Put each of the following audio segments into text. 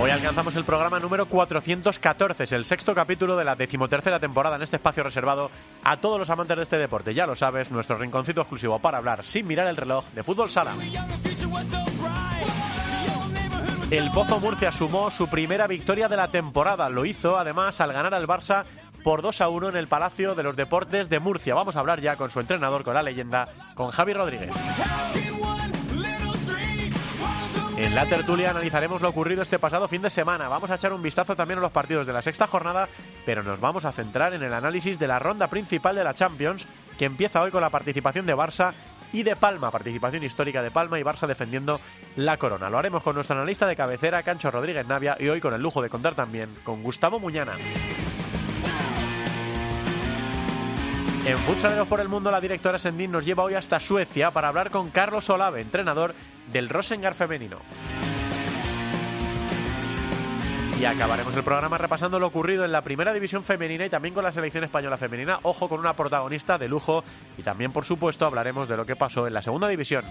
Hoy alcanzamos el programa número 414, es el sexto capítulo de la decimotercera temporada en este espacio reservado a todos los amantes de este deporte. Ya lo sabes, nuestro rinconcito exclusivo para hablar sin mirar el reloj de fútbol sala. El Pozo Murcia sumó su primera victoria de la temporada. Lo hizo además al ganar al Barça por 2 a 1 en el Palacio de los Deportes de Murcia. Vamos a hablar ya con su entrenador, con la leyenda, con Javi Rodríguez. En la tertulia analizaremos lo ocurrido este pasado fin de semana. Vamos a echar un vistazo también a los partidos de la sexta jornada, pero nos vamos a centrar en el análisis de la ronda principal de la Champions, que empieza hoy con la participación de Barça y de Palma, participación histórica de Palma y Barça defendiendo la corona. Lo haremos con nuestro analista de cabecera, Cancho Rodríguez Navia, y hoy con el lujo de contar también con Gustavo Muñana. En Futsaleros por el Mundo, la directora Sendín nos lleva hoy hasta Suecia para hablar con Carlos Olave, entrenador del Rosengar femenino. Y acabaremos el programa repasando lo ocurrido en la primera división femenina y también con la selección española femenina. Ojo con una protagonista de lujo y también, por supuesto, hablaremos de lo que pasó en la segunda división.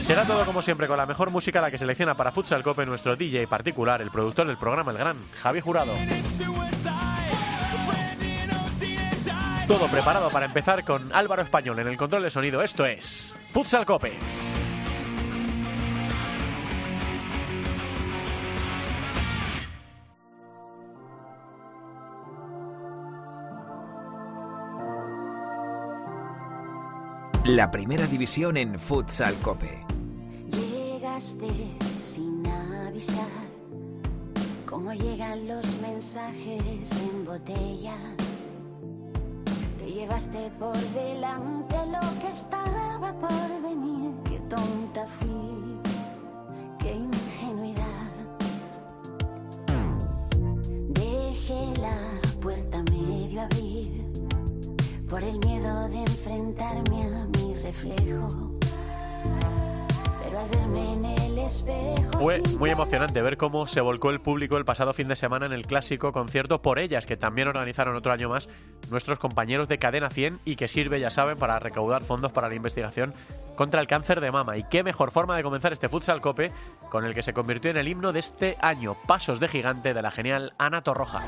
Será todo como siempre con la mejor música la que selecciona para Futsal Cope nuestro DJ particular, el productor del programa, el gran Javi Jurado. Todo preparado para empezar con Álvaro Español en el control de sonido. Esto es Futsal Cope. La primera división en Futsal Cope. Llegaste sin avisar, como llegan los mensajes en botella. Te llevaste por delante lo que estaba por venir. Qué tonta fui, qué ingenuidad. Dejé la puerta medio abrir por el miedo de enfrentarme a mi reflejo. Fue muy emocionante ver cómo se volcó el público el pasado fin de semana en el clásico concierto por ellas, que también organizaron otro año más nuestros compañeros de Cadena 100 y que sirve, ya saben, para recaudar fondos para la investigación contra el cáncer de mama. Y qué mejor forma de comenzar este futsal cope con el que se convirtió en el himno de este año, Pasos de Gigante de la genial Ana Torroja.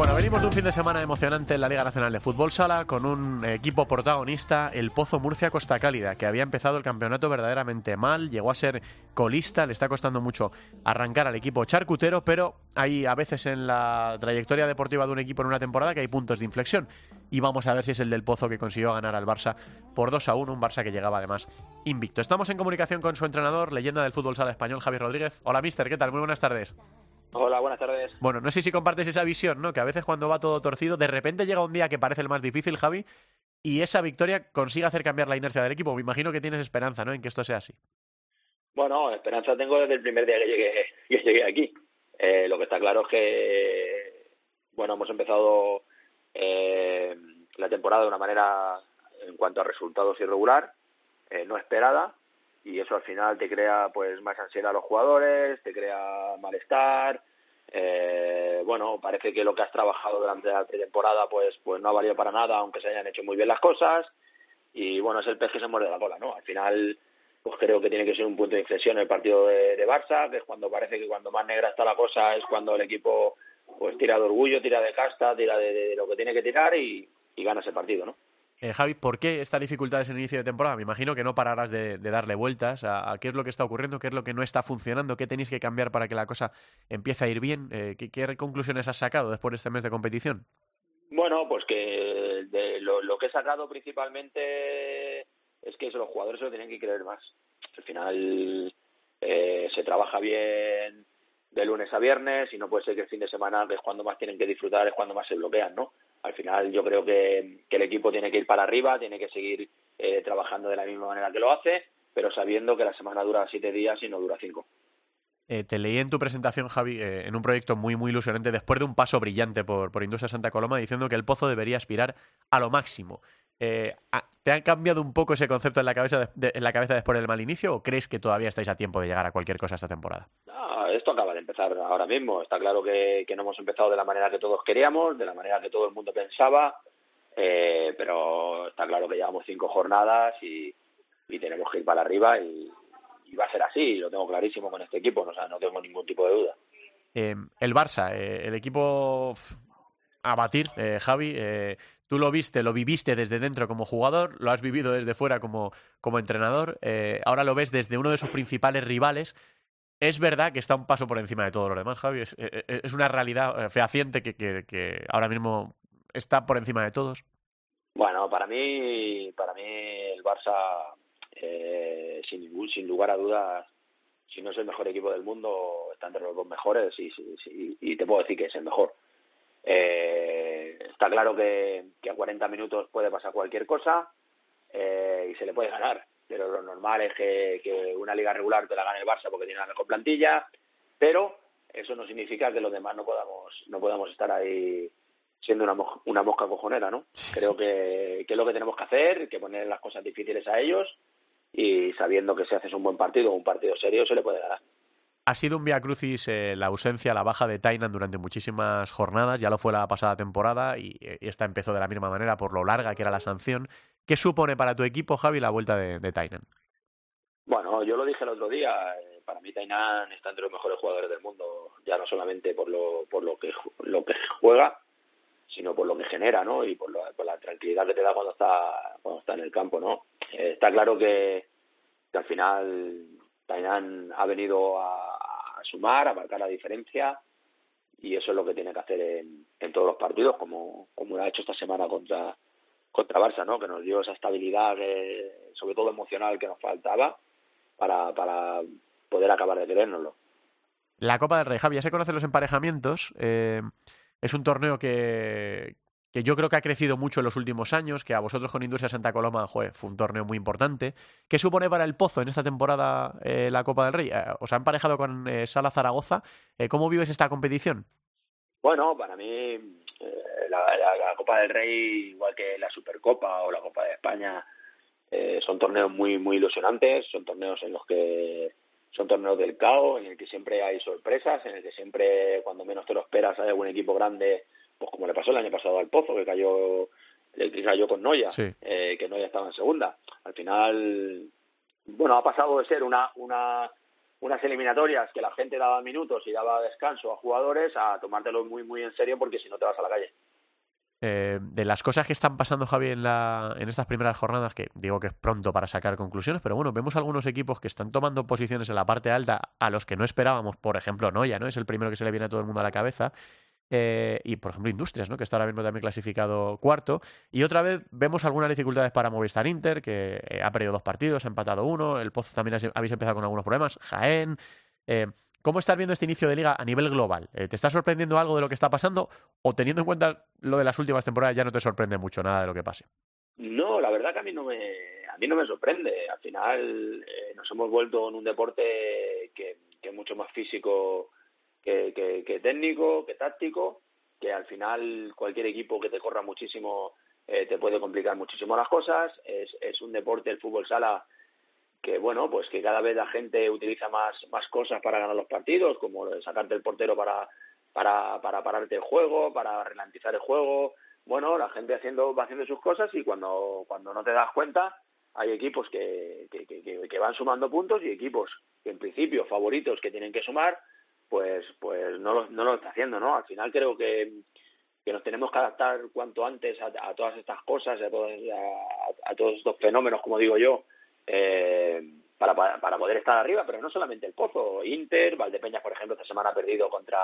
Bueno, venimos de un fin de semana emocionante en la Liga Nacional de Fútbol Sala con un equipo protagonista, el Pozo Murcia Costa Cálida, que había empezado el campeonato verdaderamente mal, llegó a ser colista, le está costando mucho arrancar al equipo charcutero, pero hay a veces en la trayectoria deportiva de un equipo en una temporada que hay puntos de inflexión. Y vamos a ver si es el del Pozo que consiguió ganar al Barça por 2 a 1, un Barça que llegaba además invicto. Estamos en comunicación con su entrenador, leyenda del fútbol sala español, Javier Rodríguez. Hola, mister, ¿qué tal? Muy buenas tardes. Hola, buenas tardes. Bueno, no sé si compartes esa visión, ¿no? Que a veces cuando va todo torcido, de repente llega un día que parece el más difícil, Javi, y esa victoria consigue hacer cambiar la inercia del equipo. Me imagino que tienes esperanza, ¿no? En que esto sea así. Bueno, esperanza tengo desde el primer día que llegué, que llegué aquí. Eh, lo que está claro es que, bueno, hemos empezado eh, la temporada de una manera, en cuanto a resultados, irregular, eh, no esperada, y eso al final te crea pues más ansiedad a los jugadores, te crea malestar. Eh, bueno, parece que lo que has trabajado durante la pretemporada pues, pues no ha valido para nada, aunque se hayan hecho muy bien las cosas. Y bueno, es el pez que se muerde la cola, ¿no? Al final, pues creo que tiene que ser un punto de inflexión el partido de, de Barça, que es cuando parece que cuando más negra está la cosa es cuando el equipo pues tira de orgullo, tira de casta, tira de, de lo que tiene que tirar y, y gana ese partido, ¿no? Eh, Javi, ¿por qué esta dificultad en el inicio de temporada? Me imagino que no pararás de, de darle vueltas a, a, qué es lo que está ocurriendo, qué es lo que no está funcionando, qué tenéis que cambiar para que la cosa empiece a ir bien. Eh, ¿qué, ¿Qué conclusiones has sacado después de este mes de competición? Bueno, pues que de lo, lo que he sacado principalmente es que los jugadores se lo tienen que creer más. Al final eh, se trabaja bien de lunes a viernes y no puede ser que el fin de semana, que es cuando más tienen que disfrutar, es cuando más se bloquean, ¿no? Al final yo creo que, que el equipo tiene que ir para arriba, tiene que seguir eh, trabajando de la misma manera que lo hace, pero sabiendo que la semana dura siete días y no dura cinco. Eh, te leí en tu presentación, Javi, eh, en un proyecto muy, muy ilusionante, después de un paso brillante por, por Industria Santa Coloma, diciendo que el Pozo debería aspirar a lo máximo. Eh, ¿Te ha cambiado un poco ese concepto en la, cabeza de- de- en la cabeza después del mal inicio o crees que todavía estáis a tiempo de llegar a cualquier cosa esta temporada? No, esto acaba de empezar ahora mismo. Está claro que, que no hemos empezado de la manera que todos queríamos, de la manera que todo el mundo pensaba, eh, pero está claro que llevamos cinco jornadas y, y tenemos que ir para arriba y, y va a ser así, lo tengo clarísimo con este equipo, o sea, no tengo ningún tipo de duda. Eh, el Barça, eh, el equipo a batir, eh, Javi, eh, tú lo viste, lo viviste desde dentro como jugador, lo has vivido desde fuera como, como entrenador, eh, ahora lo ves desde uno de sus principales rivales. Es verdad que está un paso por encima de todo lo demás, Javi. Es, eh, eh, una realidad eh, fehaciente que, que, que ahora mismo está por encima de todos. Bueno, para mí, para mí el Barça, sin ningún, sin lugar a dudas, si no es el mejor equipo del mundo, está entre los dos mejores y- y- y te puedo decir que es el mejor. Eh, está claro que, que a 40 minutos puede pasar cualquier cosa eh, y se le puede ganar, pero lo normal es que, que una liga regular te la gane el Barça porque tiene la mejor plantilla, pero eso no significa que los demás no podamos no podamos estar ahí siendo una, una mosca cojonera, ¿no? Creo que, que es lo que tenemos que hacer, que poner las cosas difíciles a ellos y sabiendo que si haces un buen partido, un partido serio, se le puede ganar. Ha sido un via crucis eh, la ausencia, la baja de Tainan durante muchísimas jornadas, ya lo fue la pasada temporada y, y esta empezó de la misma manera por lo larga que era la sanción. ¿Qué supone para tu equipo, Javi, la vuelta de, Tainan? Bueno, yo lo dije el otro día, eh, para mí Tainan está entre los mejores jugadores del mundo, ya no solamente por lo, por lo que lo que juega, sino por lo que genera, ¿no? Y por, lo- la tranquilidad que te da cuando está cuando está en el campo, ¿no? Eh, está claro que, al final Tainan ha venido a sumar, a marcar la diferencia y eso es lo que tiene que hacer en, en todos los partidos, como, como lo ha hecho esta semana contra contra Barça, ¿no? Que nos dio esa estabilidad, que, sobre todo emocional, que nos faltaba para, para poder acabar de querérnoslo. La Copa del Rey, Javi, ya se conocen los emparejamientos. eh, es un torneo que, que yo creo que ha crecido mucho en los últimos años, que a vosotros con Industria Santa Coloma joder, fue un torneo muy importante. ¿Qué supone para el Pozo en esta temporada eh, la Copa del Rey? Eh, ¿Os ha emparejado con eh, Sala Zaragoza? Eh, ¿Cómo vives esta competición? Bueno, para mí eh, la, la- la Copa del Rey, igual que la Supercopa o la Copa de España, son torneos muy muy ilusionantes, son torneos en los que son torneos del caos, en el que siempre hay sorpresas, en el que siempre cuando menos te lo esperas hay algún equipo grande, pues como le pasó el año pasado al Pozo, que cayó que cayó con Noya, Sí. eh, que Noya estaba en segunda. Al final, bueno, ha pasado de ser una una unas eliminatorias que la gente daba minutos y daba descanso a jugadores a tomártelo muy muy en serio porque si no te vas a la calle. Eh, de las cosas que están pasando, Javi, en, la, en estas primeras jornadas, que digo que es pronto para sacar conclusiones, pero bueno, vemos algunos equipos que están tomando posiciones en la parte alta a los que no esperábamos, por ejemplo, Noya, ¿no? Es el primero que se le viene a todo el mundo a la cabeza. Eh, y por ejemplo Industrias, ¿no? que está ahora mismo también clasificado cuarto. Y otra vez vemos algunas dificultades para Movistar Inter, que eh, ha perdido dos partidos, ha empatado uno. El Pozo también has- habéis empezado con algunos problemas. Jaén. Eh, ¿Cómo estás viendo este inicio de liga a nivel global? Eh, ¿Te está sorprendiendo algo de lo que está pasando? ¿O teniendo en cuenta lo de las últimas temporadas ya no te sorprende mucho nada de lo que pase? No, la verdad que a mí no me, a mí no me sorprende. Al final nos hemos vuelto en un deporte que es mucho más físico que, que, técnico, que táctico, que al final cualquier equipo que te corra muchísimo eh, te puede complicar muchísimo las cosas. Es, un deporte, el fútbol sala, que bueno, pues que cada vez la gente utiliza más, más cosas para ganar los partidos, como sacarte el portero para, para, para pararte el juego, para ralentizar el juego. Bueno, la gente haciendo, va haciendo sus cosas y cuando, cuando no te das cuenta, hay equipos que, que- que van sumando puntos y equipos que en principio favoritos que tienen que sumar, pues, pues no lo, no lo está haciendo, ¿no? Al final creo que, que nos tenemos que adaptar cuanto antes a, todas estas cosas, a todos, a, todos estos fenómenos, como digo yo, eh, para, para, para poder estar arriba, pero no solamente el Pozo, Inter, Valdepeñas, por ejemplo, esta semana ha perdido contra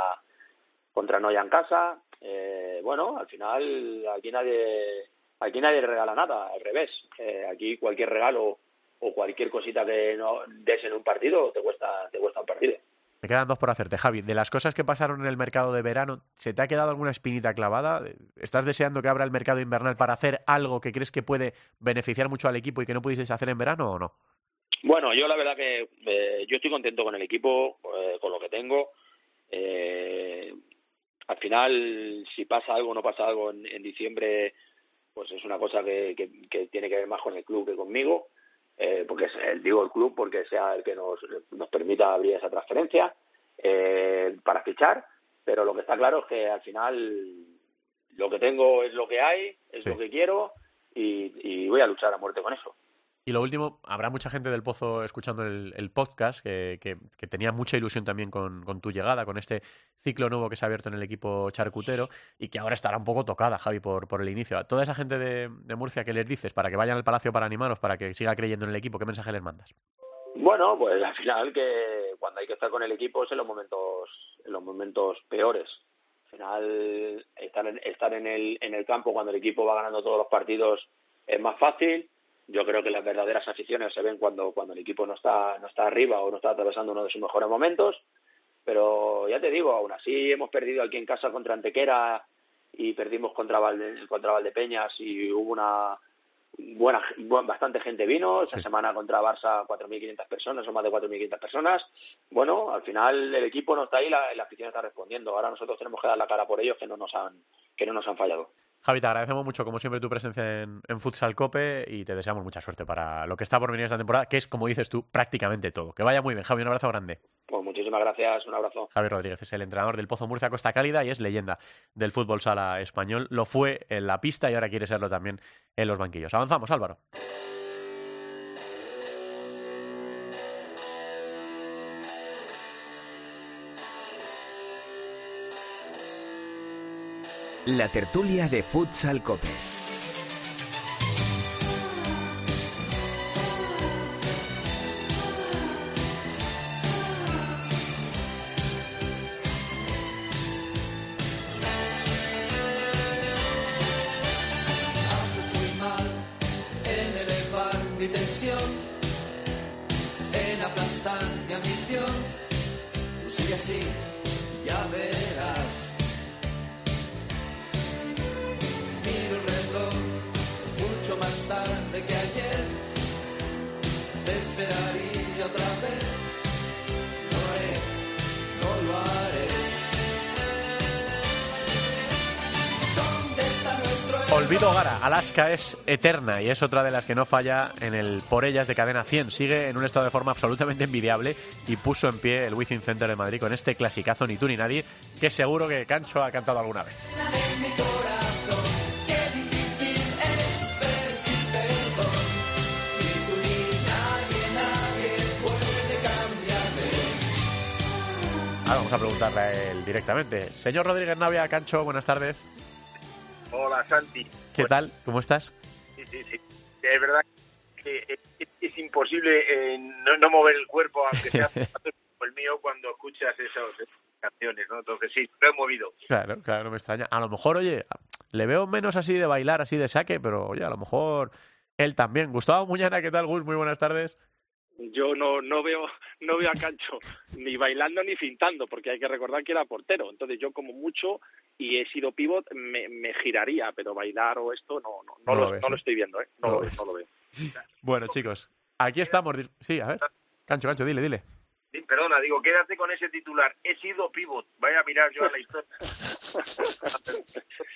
contra Noya en casa. Eh, bueno, al final aquí nadie aquí nadie regala nada, al revés. Eh, aquí cualquier regalo o cualquier cosita que no des en un partido te cuesta te cuesta un partido. Me quedan dos por hacerte, Javi. De las cosas que pasaron en el mercado de verano, ¿se te ha quedado alguna espinita clavada? ¿Estás deseando que abra el mercado invernal para hacer algo que crees que puede beneficiar mucho al equipo y que no pudieses hacer en verano o no? Bueno, yo la verdad que eh, yo estoy contento con el equipo, eh, con lo que tengo. Eh, al final, si pasa algo o no pasa algo en, en diciembre, pues es una cosa que, que, que tiene que ver más con el club que conmigo. Eh, porque eh, digo el club porque sea el que nos, nos permita abrir esa transferencia eh, para fichar, pero lo que está claro es que al final lo que tengo es lo que hay, es Sí. lo que quiero y, y voy a luchar a muerte con eso. Y lo último, habrá mucha gente del Pozo escuchando el, podcast que, que- que tenía mucha ilusión también con, tu llegada, con este ciclo nuevo que se ha abierto en el equipo charcutero y que ahora estará un poco tocada, Javi, por, por el inicio. A toda esa gente de, de Murcia, ¿qué les dices para que vayan al Palacio para animaros, para que siga creyendo en el equipo? ¿Qué mensaje les mandas? Bueno, pues al final que cuando hay que estar con el equipo es en los momentos, en los momentos peores. Al final estar en, estar en el, en el campo cuando el equipo va ganando todos los partidos es más fácil. Yo creo que las verdaderas aficiones se ven cuando, cuando el equipo no está, no está arriba o no está atravesando uno de sus mejores momentos. Pero ya te digo, aún así hemos perdido aquí en casa contra Antequera y perdimos contra, Valde, contra Valdepeñas y hubo una buena bu- bastante gente vino esta Sí. semana contra Barça 4.500 personas o más de 4.500 personas bueno al final el equipo no está ahí la, la afición está respondiendo ahora nosotros tenemos que dar la cara por ellos que no nos han que no nos han fallado Javi, te agradecemos mucho, como siempre, tu presencia en, en Futsal Cope y te deseamos mucha suerte para lo que está por venir esta temporada, que es, como dices tú, prácticamente todo. Que vaya muy bien, Javi, un abrazo grande. pues muchísimas gracias un abrazo Javi Rodríguez es el entrenador del Pozo Murcia Costa Cálida y es leyenda del fútbol sala español. Lo fue en la pista y ahora quiere serlo también en los banquillos. Avanzamos, Álvaro. La tertulia de Futsal Cope. Mucho más tarde que ayer. Te esperaría otra vez. Lo haré, no lo haré. ¿Dónde está nuestro Olvido Gara, Alaska es eterna y es otra de las que no falla en el por ellas de cadena 100. Sigue en un estado de forma absolutamente envidiable y puso en pie el Wizzing Center de Madrid con este clasicazo Ni tú ni nadie, que seguro que Cancho ha cantado alguna vez. Ahora vamos a preguntarle a él directamente. Señor Rodríguez Navia, Cancho, buenas tardes. Hola Santi. ¿Qué tal? ¿Cómo estás? Sí, sí, sí. Es verdad que es, es imposible eh, no, no mover el cuerpo, aunque sea el mío, cuando escuchas esas, esas canciones, ¿no? Entonces sí, lo he movido. Claro, claro, no me extraña. A lo mejor, oye, le veo menos así de bailar, así de saque, pero oye, a lo mejor él también. Gustavo Muñana, ¿qué tal, Gus? Muy buenas tardes. Yo no, no veo no veo a Cancho ni bailando ni fintando, porque hay que recordar que era portero. Entonces yo como mucho y he sido pivot me, me giraría, pero bailar o esto no no, no, No lo lo, ves, no lo estoy viendo, ¿eh? No No, lo ves. no lo veo. Bueno, chicos, aquí estamos. Sí, a ver. Cancho, Cancho, dile, dile. Sí, perdona, digo, quédate con ese titular. He sido pivot. Vaya a mirar yo a la historia.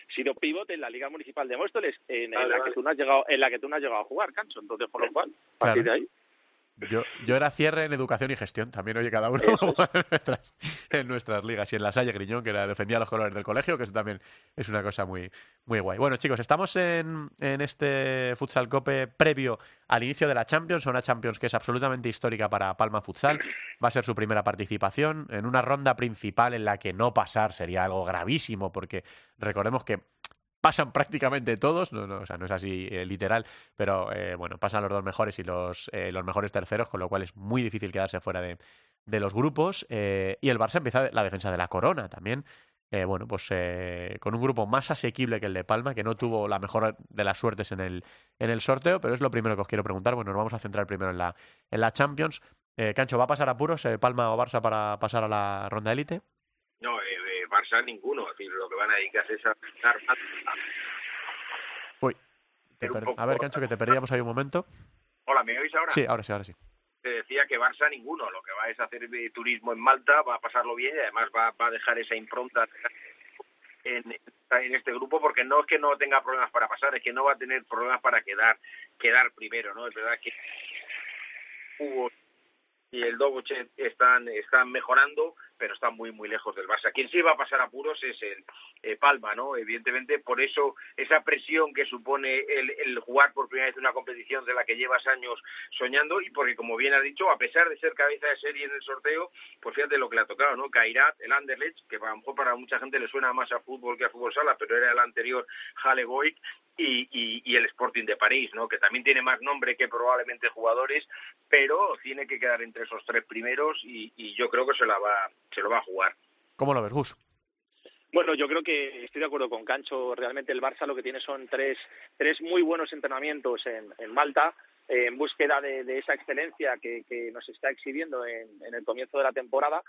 He sido pivot en la Liga Municipal de Móstoles, en, la vale. que tú no has llegado en la que tú no has llegado a jugar, Cancho. Entonces, por lo cual, a partir de ahí Yo, yo era cierre en educación y gestión. También, oye, cada uno en nuestras, en nuestras ligas. Y en la Salle Griñón, que era, defendía los colores del colegio, que eso también es una cosa muy, muy guay. Bueno, chicos, estamos en, en este Futsal Cope previo al inicio de la Champions, una Champions que es absolutamente histórica para Palma Futsal. Va a ser su primera participación en una ronda principal en la que no pasar sería algo gravísimo, porque recordemos que pasan prácticamente todos, no, no, o sea, no es así eh, literal, pero eh, bueno, pasan los dos mejores y los, eh, los mejores terceros, con lo cual es muy difícil quedarse fuera de, de los grupos. eh, y el Barça empieza la defensa de la corona también. eh, bueno, pues con un grupo más asequible que el de Palma, que no tuvo la mejor de las suertes en el, en el sorteo, pero es lo primero que os quiero preguntar. Bueno, nos vamos a centrar primero en la, en la Champions. Cancho, ¿va a pasar apuros eh, Palma o Barça para pasar a la ronda élite? Barça ninguno. Es decir, lo que van a dedicarse es a más. Uy, te per- poco- a ver, Cancho, que te perdíamos ahí un momento. Hola, ¿me oís ahora? Sí, ahora sí, ahora sí. Te decía que Barça ninguno. Lo que va es hacer turismo en Malta, va a pasarlo bien y además va, va a dejar esa impronta en, en este grupo porque no es que no tenga problemas para pasar, es que no va a tener problemas para quedar quedar primero, ¿no? Es verdad que Hugo y el Dobuche están están mejorando, pero están muy muy lejos del Barça. Quien sí va a pasar apuros es el eh, Palma, ¿no? Evidentemente, por eso esa presión que supone el, el jugar por primera vez una competición de la que llevas años soñando y porque, como bien ha dicho, a pesar de ser cabeza de serie en el sorteo, pues fíjate lo que le ha tocado, ¿no? Kairat, el Anderlecht, que a lo mejor para mucha gente le suena más a fútbol que a fútbol sala, pero era el anterior Halle Boik y, y, y el Sporting de París, ¿no? Que también tiene más nombre que probablemente jugadores, pero tiene que quedar entre esos tres primeros y, y yo creo que se la va se lo va a jugar. ¿Cómo lo ves, Gus? Bueno, yo creo que estoy de acuerdo con Cancho. Realmente el Barça lo que tiene son tres, tres muy buenos entrenamientos en, en Malta, eh, en búsqueda de, de esa excelencia que, que nos está exhibiendo en, en el comienzo de la temporada.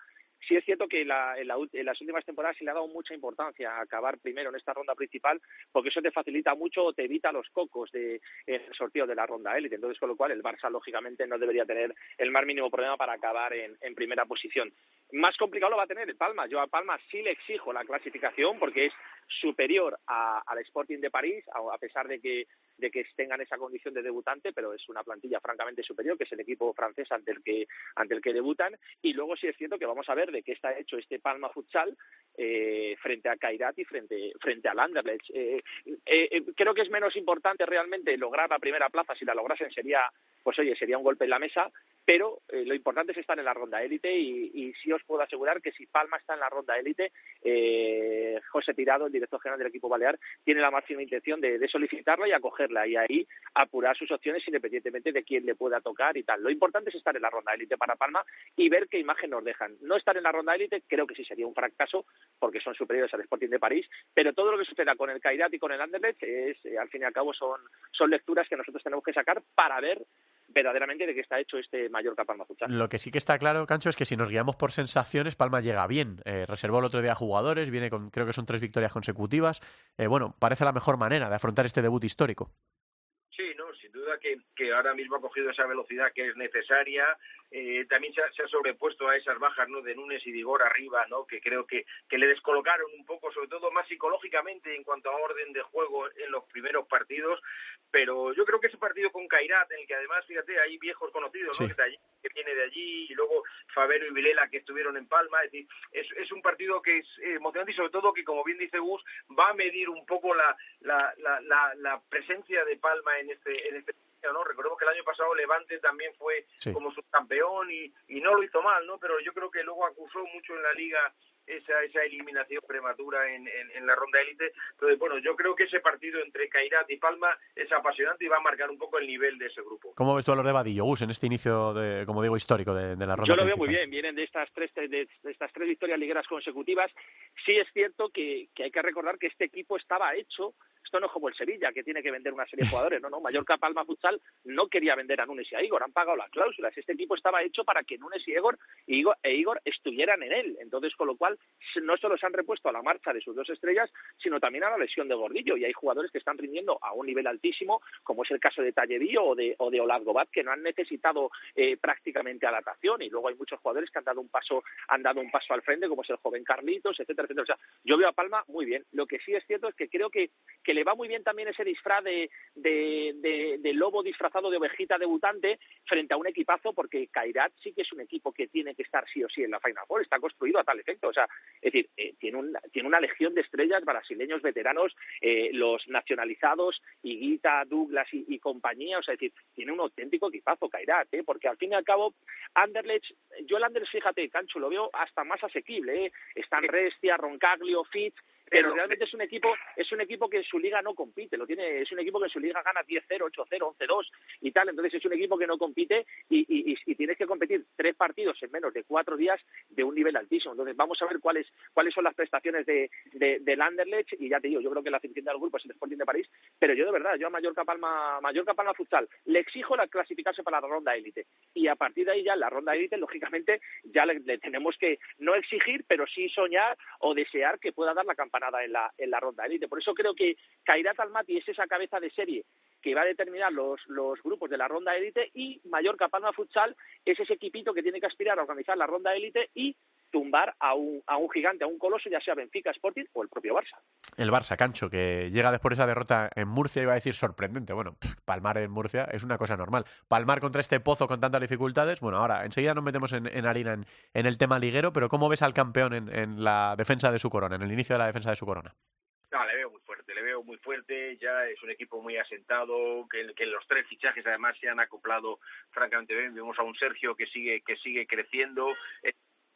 Sí es cierto que la- en, la en las últimas temporadas se le ha dado mucha importancia a acabar primero en esta ronda principal, porque eso te facilita mucho o te evita los cocos de, el sorteo de la ronda élite. Entonces, con lo cual, el Barça, lógicamente, no debería tener el más mínimo problema para acabar en, en primera posición. Más complicado lo va a tener el Palma. Yo a Palma sí le exijo la clasificación porque es superior a- al Sporting de París, a, a pesar de que, de que tengan esa condición de debutante, pero es una plantilla francamente superior, que es el equipo francés ante el que, ante el que debutan. Y luego sí es cierto que vamos a ver de qué está hecho este Palma Futsal eh, frente a Kairat y frente, frente al Anderlecht. Eh, eh, eh, creo que es menos importante realmente lograr la primera plaza. Si la lograsen sería, pues oye, sería un golpe en la mesa, pero lo importante es estar en la ronda élite y, y sí os puedo asegurar que si Palma está en la ronda élite, eh, José Tirado, el director general del equipo balear, tiene la máxima intención de, de solicitarla y acogerla y ahí apurar sus opciones independientemente de quién le pueda tocar y tal. Lo importante es estar en la ronda élite para Palma y ver qué imagen nos dejan. No estar en la ronda élite creo que sí sería un fracaso porque son superiores al Sporting de París, pero todo lo que suceda con el Kairat y con el Anderlecht es, eh, al fin y al cabo, son, son lecturas que nosotros tenemos que sacar para ver verdaderamente de qué está hecho este Mallorca Palma Futsal. Lo que sí que está claro, Cancho, es que si nos guiamos por sensaciones, Palma llega bien. Eh, reservó el otro día jugadores, viene con, creo que son tres victorias consecutivas. Eh, bueno, parece la mejor manera de afrontar este debut histórico. Sí, no, sin duda que, que ahora mismo ha cogido esa velocidad que es necesaria. Eh, también se ha, se ha sobrepuesto a esas bajas ¿no? de Núñez y Digor arriba, ¿no? que creo que, que le descolocaron un poco, sobre todo más psicológicamente en cuanto a orden de juego en los primeros partidos. Pero yo creo que ese partido con Kairat, en el que además, fíjate, hay viejos conocidos ¿no? Sí. que, allí- que viene de allí, y luego Favero y Vilela que estuvieron en Palma. Es decir, es, es un partido que es eh, emocionante y sobre todo que, como bien dice Gus, va a medir un poco la, la, la, la, la presencia de Palma en este, en este torneo, ¿no? Recordemos que el año pasado Levante también fue Sí. como subcampeón y, y no lo hizo mal, ¿no? Pero yo creo que luego acusó mucho en la liga esa, esa eliminación prematura en, en, en la ronda élite. Entonces, bueno, yo creo que ese partido entre Cairat y Palma es apasionante y va a marcar un poco el nivel de ese grupo. ¿Cómo ves tú a los de Vadillo, Gus, en este inicio, de, como digo, histórico de, de la ronda Yo lo veo muy bien, vienen de estas tres de, de estas tres victorias ligueras consecutivas. Sí es cierto que, que hay que recordar que este equipo estaba hecho, esto no es como el Sevilla, que tiene que vender una serie de jugadores, no, no, Mallorca Palma Futsal no quería vender a Nunes y a Igor, han pagado las cláusulas. Este equipo estaba hecho para que Nunes y Igor, y Igor, e Igor estuvieran en él. Entonces, con lo cual, no solo se han repuesto a la marcha de sus dos estrellas, sino también a la lesión de Gordillo. Y hay jugadores que están rindiendo a un nivel altísimo, como es el caso de Tallevío o de, o de Gobat, que no han necesitado eh, prácticamente adaptación. Y luego hay muchos jugadores que han dado un paso, han dado un paso al frente, como es el joven Carlitos, etcétera, etcétera. O sea, yo veo a Palma muy bien. Lo que sí es cierto es que creo que, que le va muy bien también ese disfraz de, de, de- de lobo disfrazado de ovejita debutante frente a un equipazo, porque Kairat sí que es un equipo que tiene que estar sí o sí en la Final Four, está construido a tal efecto. O sea, es decir, eh, tiene, un, tiene una legión de estrellas brasileños veteranos, eh, los nacionalizados, Higuita, Douglas y, y compañía, o sea, es decir, tiene un auténtico equipazo Kairat, ¿eh? porque al fin y al cabo, Anderlecht, yo el Anderlecht, fíjate, Cancho, lo veo hasta más asequible, ¿eh? están Restia, Roncaglio, Fitz, pero realmente es un equipo es un equipo que en su liga no compite lo tiene es un equipo que en su liga gana 10-0 8-0 11-2 y tal entonces es un equipo que no compite y, y, y- y tienes que competir tres partidos en menos de cuatro días de un nivel altísimo. Entonces vamos a ver cuáles cuáles son las prestaciones de, de y ya te digo yo creo que la cenicienta del grupo es el Sporting de París. Pero yo de verdad yo a Mallorca Palma Mallorca Palma Futsal le exijo la clasificarse para la ronda élite. Y a partir de ahí ya la ronda élite lógicamente ya le, le tenemos que no exigir pero sí soñar o desear que pueda dar la campanada en la en la ronda élite. Por eso creo que Kairat Almaty es esa cabeza de serie que va a determinar los, los grupos de la ronda élite y Mallorca Palma Futsal es ese equipito que tiene que aspirar a organizar la ronda élite y tumbar a un, a un gigante, a un coloso, ya sea Benfica, Sporting o el propio Barça. El Barça, Cancho, que llega después de esa derrota en Murcia, iba a decir sorprendente. Bueno, palmar en Murcia es una cosa normal. Palmar contra este pozo con tantas dificultades. Bueno, ahora enseguida nos metemos en, en harina en, en el tema liguero, pero ¿cómo ves al campeón en, en la defensa de su corona, en el inicio de la defensa de su corona? No, le veo muy fuerte, le veo muy fuerte, ya es un equipo muy asentado, que, que los tres fichajes además se han acoplado francamente bien, vemos a un Sergio que sigue que sigue creciendo,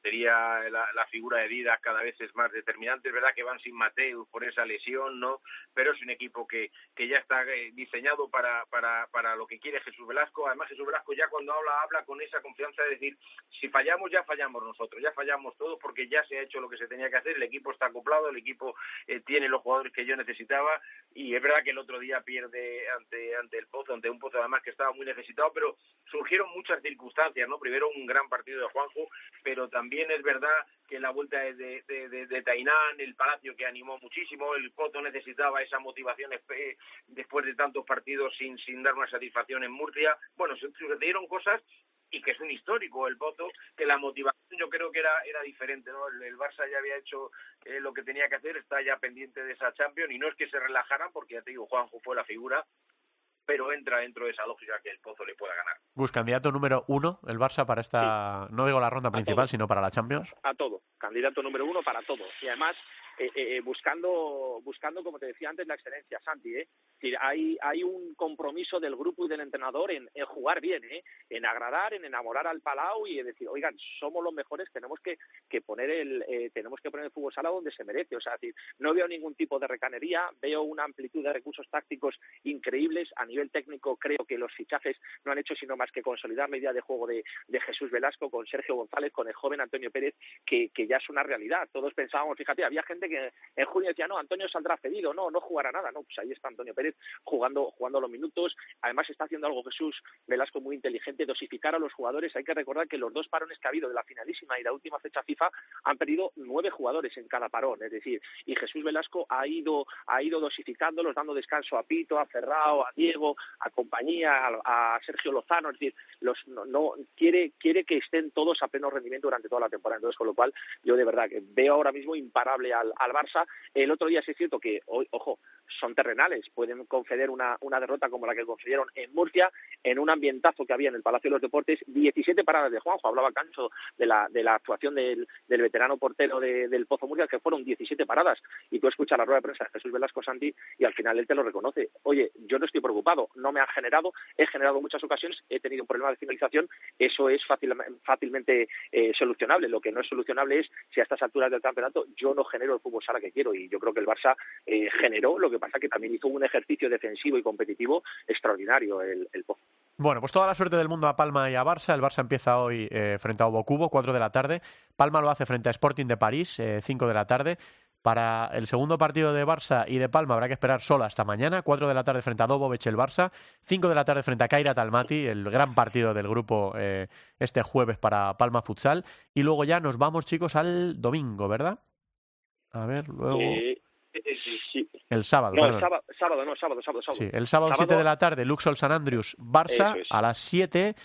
sería la, la figura de Didas cada vez es más determinante, es verdad que van sin Mateus por esa lesión, ¿no? Pero es un equipo que, que ya está eh, diseñado para, para, para lo que quiere Jesús Velasco, además Jesús Velasco ya cuando habla, habla con esa confianza de decir, si fallamos ya fallamos nosotros, ya fallamos todos porque ya se ha hecho lo que se tenía que hacer, el equipo está acoplado, el equipo eh, tiene los jugadores que yo necesitaba y es verdad que el otro día pierde ante ante el Pozo, ante un Pozo además que estaba muy necesitado, pero surgieron muchas circunstancias, ¿no? Primero un gran partido de Juanjo, pero también es verdad que la vuelta de, de, de, de- Tainán, el Palacio que animó muchísimo, el Pozo necesitaba esa motivación eh, después de tantos partidos sin, sin dar una satisfacción en Murcia. Bueno, se sucedieron cosas y que es un histórico el Pozo, que la motivación yo creo que era era diferente, ¿no? El, el Barça ya había hecho eh, lo que tenía que hacer, está ya pendiente de esa Champions y no es que se relajaran porque ya te digo, Juanjo fue la figura, pero entra dentro de esa lógica que el Pozo le pueda ganar. Gus, candidato número uno, el Barça para esta, no digo la ronda principal, sino para la Champions. a todo, candidato número uno para todo. Y además, eh, eh, buscando, buscando, como te decía antes, la excelencia, Santi. ¿eh? Decir, hay, hay un compromiso del grupo y del entrenador en, en jugar bien, ¿eh? en agradar, en enamorar al Palau y en decir, oigan, somos los mejores, tenemos que, que poner el eh, tenemos que poner el fútbol sala donde se merece. O sea, decir, no veo ningún tipo de recanería, veo una amplitud de recursos tácticos increíbles. A nivel técnico, creo que los fichajes no han hecho sino más que consolidar la de juego de, de Jesús Velasco con Sergio González, con el joven Antonio Pérez, que, que ya es una realidad. Todos pensábamos, fíjate, había gente que en junio decía, no, Antonio saldrá cedido, no, no jugará nada. No, pues ahí está Antonio Pérez jugando, jugando los minutos. Además está haciendo algo Jesús Velasco muy inteligente, dosificar a los jugadores. Hay que recordar que los dos parones que ha habido de la finalísima y la última fecha FIFA han perdido nueve jugadores en cada parón, es decir, y Jesús Velasco ha ido, ha ido dosificándolos, dando descanso a Pito, a Ferrao, a Diego, a compañía, a, a Sergio Lozano, es decir, los no, no quiere, quiere que estén todos a pleno rendimiento durante toda la temporada. Entonces, con lo cual, yo de verdad que veo ahora mismo imparable al, al Barça. El otro día sí es cierto que, hoy, ojo, son terrenales, pueden conceder una, una derrota como la que concedieron en Murcia, en un ambientazo que había en el Palacio de los Deportes, 17 paradas de Juanjo, hablaba Cancho de la, de la actuación del, del veterano portero de- del Pozo Murcia, que fueron 17 paradas, y tú escuchas la rueda de prensa de Jesús Velasco Santi y al final él te lo reconoce. Oye, yo no estoy preocupado, no me han generado, he generado muchas ocasiones, he tenido un problema de finalización, eso es fácil- fácilmente eh, solucionable. Lo que no es solucionable es si a estas alturas del campeonato yo no genero fútbol sala que quiero, y yo creo que el Barça eh, generó, lo que pasa que también hizo un ejercicio defensivo y competitivo extraordinario el, el Pozo. Bueno, pues toda la suerte del mundo a Palma y a Barça. El Barça empieza hoy eh, frente a Obocubo, 4 de la tarde. Palma lo hace frente a Sporting de París, eh, 5 de la tarde. Para el segundo partido de Barça y de Palma habrá que esperar solo hasta mañana, 4 de la tarde frente a Dobovec el Barça, 5 de la tarde frente a Kairat Almaty, el gran partido del grupo eh, este jueves para Palma Futsal. Y luego ya nos vamos, chicos, al domingo, ¿verdad? A ver, luego... Eh, eh, sí. El sábado, No, perdón. sábado, sábado, no, sábado, sábado, sábado. Sí, el sábado, Sábado- 7 de la tarde, Luxol San Andrews, Barça es. a las 7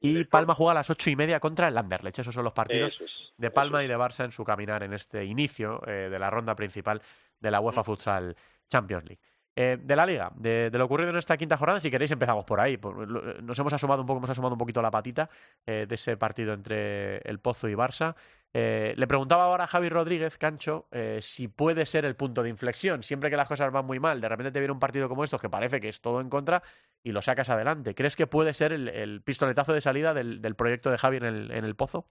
y Palma juega a las ocho y media contra el Anderlecht. Esos son los partidos es, de Palma es. y de Barça en su caminar en este inicio eh, de la ronda principal de la Mm. UEFA Futsal Champions League. Eh, de la liga, de, lo ocurrido en esta quinta jornada, si queréis empezamos por ahí. Lo- nos hemos asomado un poco, hemos asomado un poquito la patita eh, de ese partido entre el Pozo y Barça. Eh, le preguntaba ahora a Javi Rodríguez, Cancho, eh, si puede ser el punto de inflexión. Siempre que las cosas van muy mal, de repente te viene un partido como estos que parece que es todo en contra y lo sacas adelante. ¿Crees que puede ser el, pistoletazo de salida del, del proyecto de Javi en el, en el Pozo?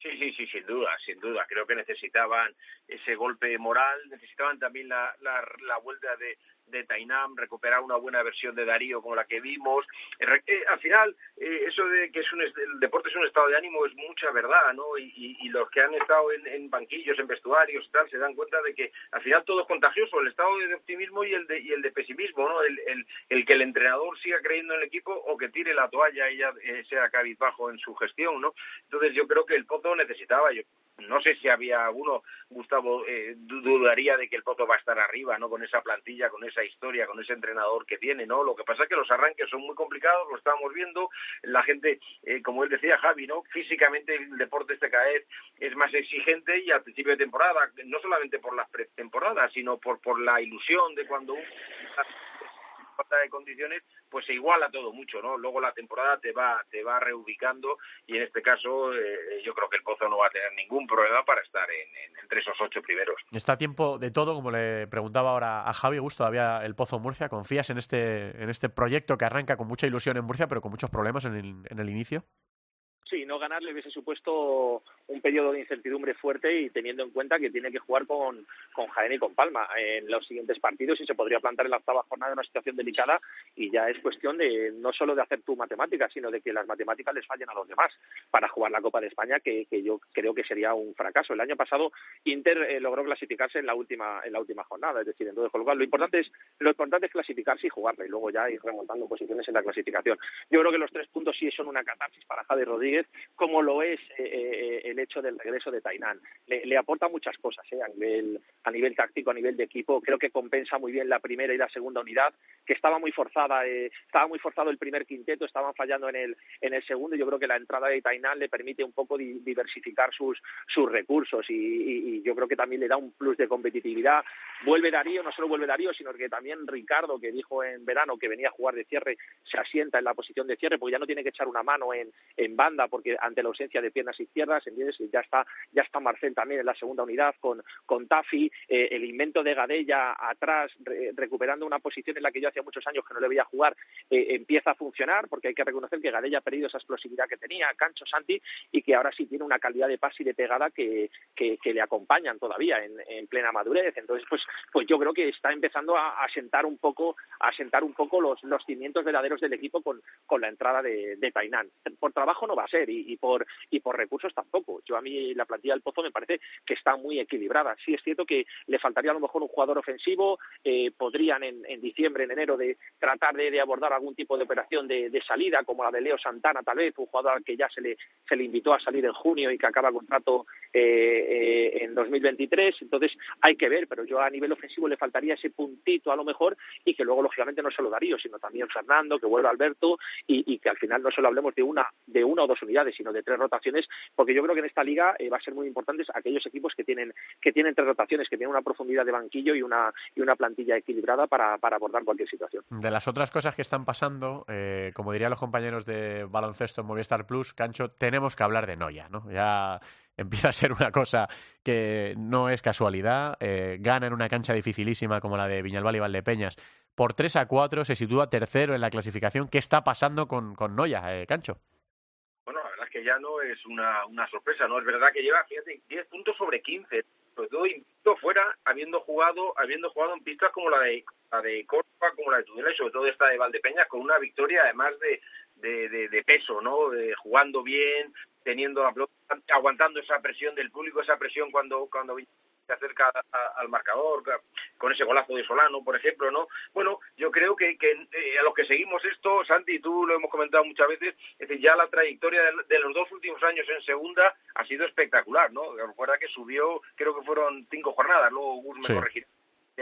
Sí, sí, sí, sin duda, sin duda. Creo que necesitaban ese golpe moral, necesitaban también la, la, la vuelta de, de Tainam, recuperar una buena versión de Darío como la que vimos. Eh, eh, al final, eh, eso de que es un, el deporte es un estado de ánimo es mucha verdad, ¿no? Y, y- y los que han estado en, en banquillos, en vestuarios y tal, se dan cuenta de que al final todo es contagioso, el estado de optimismo y el de, y el de pesimismo, ¿no? El, el, el que el entrenador siga creyendo en el equipo o que tire la toalla y ya eh, sea cabizbajo en su gestión, ¿no? Entonces yo creo que el Pozo necesitaba, yo no sé si había alguno, Gustavo, eh, du- dudaría de que el Pozo va a estar arriba, ¿no? Con esa plantilla, con esa historia, con ese entrenador que tiene, ¿no? Lo que pasa es que los arranques son muy complicados, lo estamos viendo, la gente, eh, como él decía Javi, ¿no? Físicamente el deporte este cada vez es más exigente y al principio de temporada, no solamente por las pretemporadas, sino por, por la ilusión de cuando un falta de condiciones, pues se iguala todo mucho, ¿no? Luego la temporada te va te va reubicando y en este caso eh, yo creo que el Pozo no va a tener ningún problema para estar en, en- entre esos ocho primeros. Está a tiempo de todo, como le preguntaba ahora a Javi Gusto, todavía el Pozo Murcia. ¿Confías en este, en este proyecto que arranca con mucha ilusión en Murcia, pero con muchos problemas en el, en el inicio? Sí, no ganar le hubiese supuesto un periodo de incertidumbre fuerte y teniendo en cuenta que tiene que jugar con, con Jaén y con Palma en los siguientes partidos y se podría plantar en la octava jornada en una situación delicada y ya es cuestión de no solo de hacer tu matemática, sino de que las matemáticas les fallen a los demás para jugar la Copa de España, que, yo creo que sería un fracaso. El año pasado Inter eh, logró clasificarse en la última en la última jornada, es decir, con lo cual lo importante es lo importante es clasificarse y jugarla y luego ya ir remontando posiciones en la clasificación. Yo creo que los tres puntos sí son una catarsis para Javi Rodríguez, como lo es eh, eh, el hecho del regreso de Tainán. Le, aporta muchas cosas eh, a nivel a nivel táctico, a nivel de equipo. Creo que compensa muy bien la primera y la segunda unidad, que estaba muy forzada, eh, estaba muy forzado el primer quinteto, estaban fallando en el en el segundo. Yo creo que la entrada de Tainán le permite un poco di- diversificar sus sus recursos y, y- y yo creo que también le da un plus de competitividad. Vuelve Darío, no solo vuelve Darío, sino que también Ricardo, que dijo en verano que venía a jugar de cierre, se asienta en la posición de cierre, porque ya no tiene que echar una mano en, en banda, porque ante la ausencia de piernas izquierdas, ¿entiendes? Ya está, ya está Marcel también en la segunda unidad con, con Tafi, eh, el invento de Gadella atrás, re- recuperando una posición en la que yo hacía muchos años que no le veía jugar, eh, empieza a funcionar, porque hay que reconocer que Gadella ha perdido esa explosividad que tenía, Cancho Santi, y que ahora sí tiene una calidad de pase y de pegada que, que, que le acompañan todavía en, en plena madurez. Entonces, pues, pues yo creo que está empezando a, a sentar un poco, a sentar un poco los, los cimientos verdaderos del equipo con, con la entrada de, de Tainán. Por trabajo no va a ser y, y por y por recursos tampoco. Yo a mí la plantilla del Pozo me parece que está muy equilibrada. Sí es cierto que le faltaría a lo mejor un jugador ofensivo, eh, podrían en, en diciembre, en enero, de tratar de, abordar algún tipo de operación de, de salida, como la de Leo Santana, tal vez, un jugador que ya se le, se le invitó a salir en junio y que acaba contrato eh, eh, en 2023. Entonces hay que ver, pero yo a nivel ofensivo le faltaría ese puntito a lo mejor y que luego, lógicamente, no solo Darío, sino también Fernando, que vuelva Alberto y, y que al final no solo hablemos de una, de una o dos unidades, sino de tres rotaciones, porque yo creo que en esta liga eh, va a ser muy importante aquellos equipos que tienen, que tienen tres rotaciones, que tienen una profundidad de banquillo y una, y una plantilla equilibrada para, para abordar cualquier situación. De las otras cosas que están pasando, eh, como dirían los compañeros de baloncesto en Movistar Plus, Cancho, tenemos que hablar de Noya, ¿no? Ya empieza a ser una cosa que no es casualidad. eh, gana en una cancha dificilísima como la de Viñalbal y Valdepeñas. Por 3 a 4 se sitúa tercero en la clasificación. ¿Qué está pasando con, con Noya, eh, Cancho? Bueno, la verdad es ya no es una, una sorpresa, ¿no? Es verdad que lleva, fíjate, 10 puntos sobre 15, sobre todo invicto fuera, habiendo jugado, habiendo jugado en pistas como la de la de Córdoba, como la de Tudela y sobre todo esta de Valdepeñas, con una victoria además de, de, peso, ¿no? De, jugando bien, teniendo aguantando esa presión del público, esa presión cuando, cuando se acerca a- al marcador, con ese golazo de Solano, por ejemplo, ¿no? Bueno, yo creo que, que eh, a los que seguimos esto, Santi, tú lo hemos comentado muchas veces, es decir, ya la trayectoria de, de los dos últimos años en segunda ha sido espectacular, ¿no? Recuerda que subió, creo que fueron cinco jornadas, luego Gus me Sí. corregirá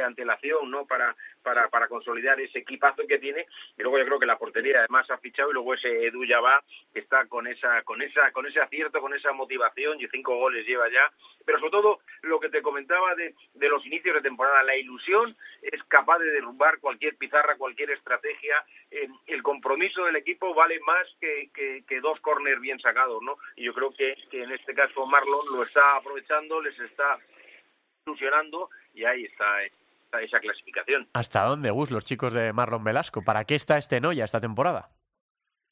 de antelación, ¿no? Para, para, para consolidar ese equipazo que tiene. Y luego yo creo que la portería además ha fichado y luego ese Edu ya va, que está con esa, con esa, con ese acierto, con esa motivación y cinco goles lleva ya. Pero sobre todo lo que te comentaba de, de los inicios de temporada, la ilusión es capaz de derrumbar cualquier pizarra, cualquier estrategia. Eh, el compromiso del equipo vale más que, que, que dos corners bien sacados, ¿no? Y yo creo que, que en este caso Marlon lo está aprovechando, les está ilusionando y ahí está, está esa clasificación. ¿Hasta dónde, Gus, los chicos de Marlon Velasco? ¿Para qué está este Noya esta temporada?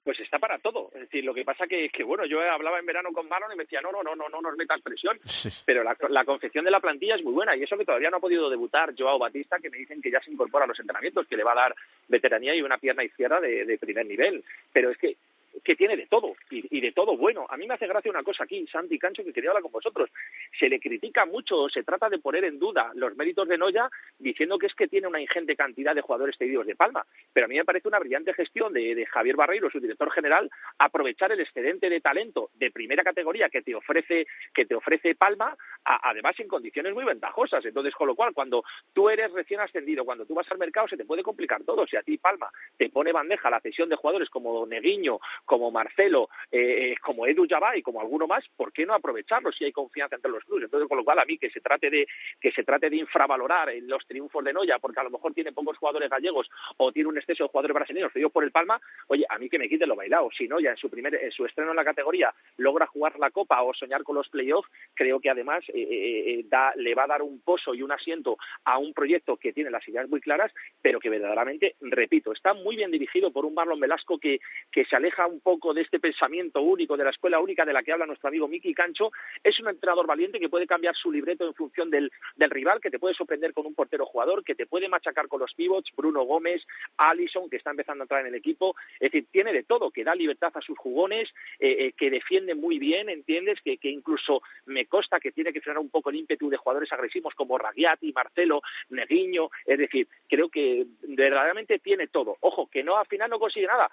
pues está para todo. Es decir, lo que pasa que, que bueno, yo hablaba en verano con Marlon y me decía, no, no, no, no, no nos metas presión. Pero la, la confección de la plantilla es muy buena y eso que todavía no ha podido debutar Joao Batista, que me dicen que ya se incorpora a los entrenamientos, que le va a dar veteranía y una pierna izquierda de, de primer nivel. Pero es que que tiene de todo y, de todo bueno. A mí me hace gracia una cosa aquí, Santi Cancho, que quería hablar con vosotros. Se le critica mucho, se trata de poner en duda los méritos de Noya diciendo que es que tiene una ingente cantidad de jugadores cedidos de Palma. Pero a mí me parece una brillante gestión de, de Javier Barreiro, su director general, aprovechar el excedente de talento de primera categoría que te ofrece que te ofrece Palma, a- además en condiciones muy ventajosas. Entonces, con lo cual, cuando tú eres recién ascendido, cuando tú vas al mercado, se te puede complicar todo. Si a ti Palma te pone bandeja la cesión de jugadores como Neguiño, como Marcelo, eh, como Edu Jabá y como alguno más, ¿por qué no aprovecharlo si hay confianza entre los clubes? Entonces, con lo cual, a mí que se trate de que se trate de infravalorar en los triunfos de Noya, porque a lo mejor tiene pocos jugadores gallegos o tiene un exceso de jugadores brasileños cedidos por el Palma, oye, a mí que me quite lo bailado. Si Noya en su primer en su estreno en la categoría logra jugar la Copa o soñar con los playoffs, creo que además eh, eh, eh, da, le va a dar un pozo y un asiento a un proyecto que tiene las ideas muy claras, pero que verdaderamente, repito, está muy bien dirigido por un Marlon Velasco que, que se aleja un poco de este pensamiento único, de la escuela única de la que habla nuestro amigo Miki Cancho. Es un entrenador valiente que puede cambiar su libreto en función del, rival, que te puede sorprender con un portero jugador, que te puede machacar con los pivots, Bruno Gómez, Allison, que está empezando a entrar en el equipo. Es decir, tiene de todo, que da libertad a sus jugones, eh, eh, que defiende muy bien, ¿entiendes? Que, que incluso me consta que tiene que frenar un poco el ímpetu de jugadores agresivos como Ragiati, Marcelo, Neguiño. Es decir, creo que verdaderamente tiene todo. Ojo, que no al final no consigue nada.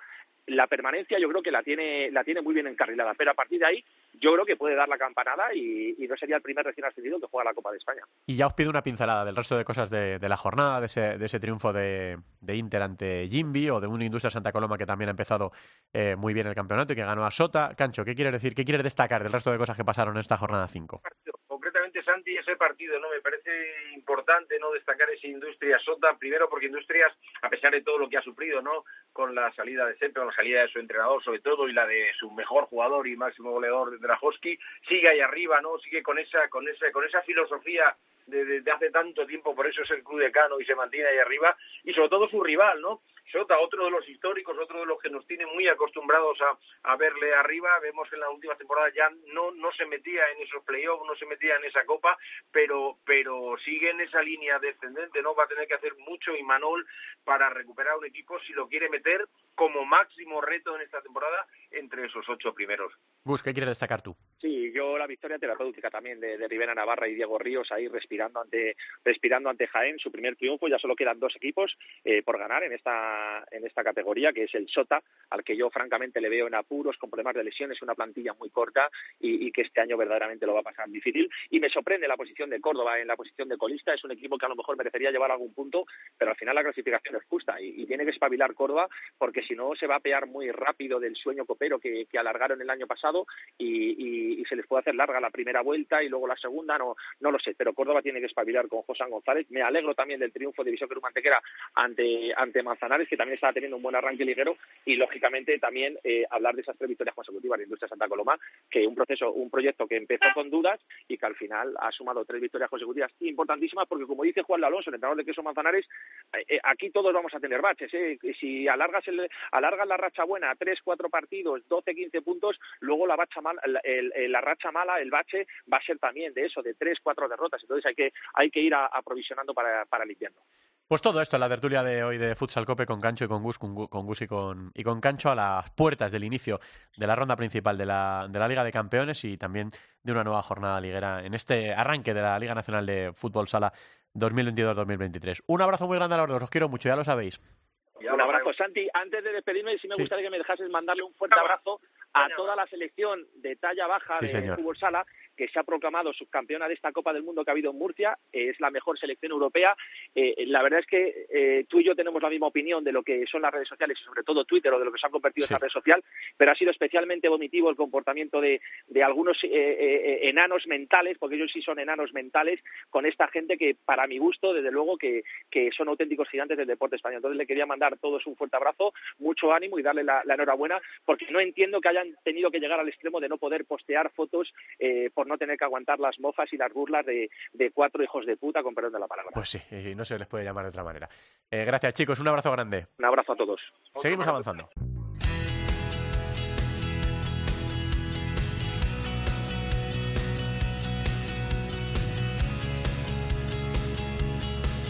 La permanencia yo creo que la tiene, la tiene muy bien encarrilada, pero a partir de ahí yo creo que puede dar la campanada y, y no sería el primer recién ascendido que juega la Copa de España. Y ya os pido una pincelada del resto de cosas de, de la jornada, de ese, de ese triunfo de, de Inter ante Jimby o de un Industria Santa Coloma que también ha empezado eh, muy bien el campeonato y que ganó a Sota. Cancho, ¿qué quieres decir? ¿Qué quieres destacar del resto de cosas que pasaron en esta jornada 5? Ese partido no me parece importante no destacar ese Industrias Sota primero porque Industrias a pesar de todo lo que ha sufrido no con la salida de Sepe, con la salida de su entrenador sobre todo y la de su mejor jugador y máximo goleador de Drahovski sigue ahí arriba no sigue con esa con esa con esa filosofía de, de- hace tanto tiempo por eso es el club de Cano y se mantiene ahí arriba y sobre todo su rival no Sota, otro de los históricos, otro de los que nos tiene muy acostumbrados a, a verle arriba. Vemos que en la última temporada ya no, no se metía en esos playoffs, no se metía en esa copa, pero, pero sigue en esa línea descendente, ¿no? Va a tener que hacer mucho y Manol para recuperar un equipo si lo quiere meter como máximo reto en esta temporada entre esos ocho primeros. Gus, ¿qué quieres destacar tú? Sí, yo la victoria terapéutica también de, de Rivera Navarra y Diego Ríos ahí respirando ante respirando ante Jaén su primer triunfo ya solo quedan dos equipos eh, por ganar en esta en esta categoría que es el Sota al que yo francamente le veo en apuros con problemas de lesiones una plantilla muy corta y, que este año verdaderamente lo va a pasar difícil. Y me sorprende la posición de Córdoba en la posición de colista es un equipo que a lo mejor merecería llevar algún punto pero al final la clasificación es justa y, tiene que espabilar Córdoba porque si no se va a pear muy rápido del sueño copero que, alargaron el año pasado y- y se les puede hacer larga la primera vuelta y luego la segunda, no no lo sé, pero Córdoba tiene que espabilar con José González. Me alegro también del triunfo de Viseo Perú Mantequera ante, ante Manzanares, que también estaba teniendo un buen arranque liguero, y lógicamente también eh, hablar de esas tres victorias consecutivas de Industria Santa Coloma, que un proceso, un proyecto que empezó con dudas y que al final ha sumado tres victorias consecutivas importantísimas, porque como dice Juan Alonso, el entrenador de Queso Manzanares, eh, eh, aquí todos vamos a tener baches, si alargas, el, alargas la racha buena, tres, cuatro partidos, 12, 15 puntos, luego la, bacha mal, la, racha el bache, va a ser también de eso, de tres, cuatro derrotas. Entonces hay que, hay que ir aprovisionando para, para el invierno. Pues todo esto la tertulia de hoy de Futsal Cope con Cancho y con Gus, con, con Gus y con, y con Cancho a las puertas del inicio de la ronda principal de la, de la Liga de Campeones y también de una nueva jornada liguera en este arranque de la Liga Nacional de Fútbol Sala 2022-2023. Un abrazo muy grande a los dos, os quiero mucho, ya lo sabéis. Un abrazo, Santi. Antes de despedirme, sí me Sí. gustaría que me dejases mandarle un fuerte abrazo a toda la selección de talla baja Sí, de señor. fútbol sala que se ha proclamado subcampeona de esta Copa del Mundo que ha habido en Murcia. Eh, es la mejor selección europea. Eh, la verdad es que eh, tú y yo tenemos la misma opinión de lo que son las redes sociales y sobre todo Twitter o de lo que se ha convertido Sí. esa red social, pero ha sido especialmente vomitivo el comportamiento de, de algunos enanos mentales, porque ellos sí son enanos mentales, con esta gente que para mi gusto, desde luego, que, que son auténticos gigantes del deporte español. Entonces le quería mandar todos un fuerte abrazo, mucho ánimo y darle la, la enhorabuena, porque no entiendo que hayan tenido que llegar al extremo de no poder postear fotos eh, por no tener que aguantar las mofas y las burlas de, cuatro hijos de puta, con perdón de la palabra. Pues sí, y no se les puede llamar de otra manera. Eh, gracias chicos, un abrazo grande. Un abrazo a todos. Seguimos avanzando.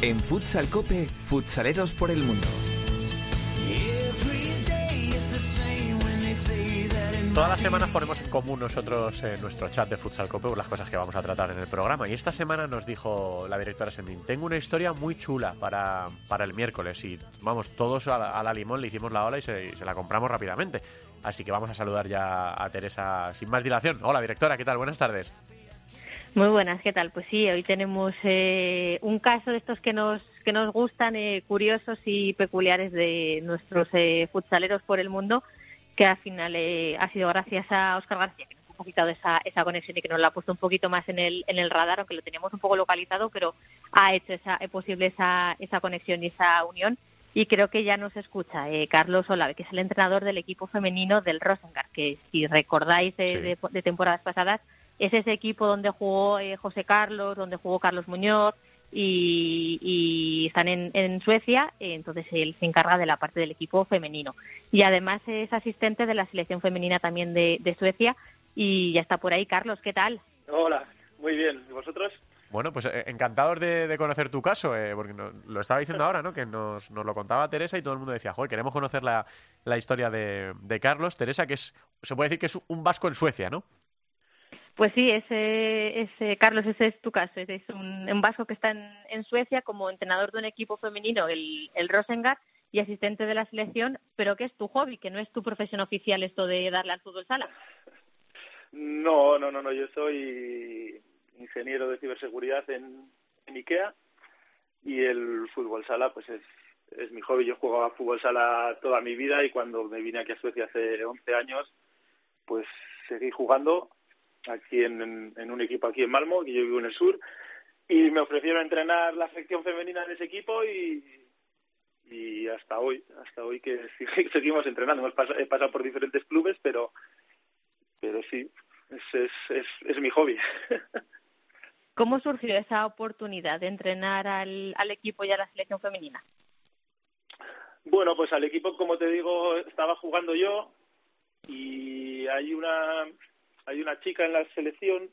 En Futsal Cope, futsaleros por el mundo. Todas las semanas ponemos en común nosotros en nuestro chat de Futsal Cope las cosas que vamos a tratar en el programa. Y esta semana nos dijo la directora Sendin, tengo una historia muy chula para, para el miércoles. Y vamos, todos a la, limón le hicimos la ola y se, se la compramos rápidamente. Así que vamos a saludar ya a Teresa sin más dilación. Hola directora, ¿qué tal? Buenas tardes. Muy buenas, ¿qué tal? Pues sí, hoy tenemos eh, un caso de estos que nos que nos gustan, eh, curiosos y peculiares de nuestros eh, futsaleros por el mundo, que al final eh, ha sido gracias a Oscar García, que nos ha quitado esa, esa conexión y que nos la ha puesto un poquito más en el, en el radar, aunque lo teníamos un poco localizado, pero ha hecho esa, eh, posible esa, esa conexión y esa unión. Y creo que ya nos escucha eh, Carlos Olave, que es el entrenador del equipo femenino del Rosengard, que si recordáis de, Sí. de- de temporadas pasadas, es ese equipo donde jugó eh, José Carlos, donde jugó Carlos Muñoz y, y están en, en Suecia, entonces él se encarga de la parte del equipo femenino. Y además es asistente de la selección femenina también de, de Suecia y ya está por ahí. Carlos, ¿qué tal? Hola, muy bien. ¿Y vosotros? Bueno, pues eh, encantados de, de conocer tu caso, eh, porque no- lo estaba diciendo ahora, ¿no? Que nos, nos lo contaba Teresa y todo el mundo decía, joder, queremos conocer la, la historia de, de Carlos. Teresa, que es, se puede decir que es un vasco en Suecia, ¿no? Pues sí, ese, ese, Carlos, ese es tu caso. Ese es un, vasco que está en, Suecia como entrenador de un equipo femenino, el, el Rosengard, y asistente de la selección, pero que es tu hobby, que no es tu profesión oficial esto de darle al fútbol sala. No, no, no, no. Yo soy ingeniero de ciberseguridad en, en IKEA y el fútbol sala, pues es, es mi hobby. Yo jugaba fútbol sala toda mi vida y cuando me vine aquí a Suecia hace 11 años, pues seguí jugando aquí en, en, en un equipo aquí en Malmo, que yo vivo en el sur, y me ofrecieron entrenar la sección femenina en ese equipo y, y hasta hoy, hasta hoy que seguimos entrenando. Hemos pas- he pasado por diferentes clubes, pero pero sí, es, es, es, es mi hobby. ¿Cómo surgió esa oportunidad de entrenar al, al equipo y a la selección femenina? bueno, pues al equipo, como te digo, estaba jugando yo y hay una hay una chica en la selección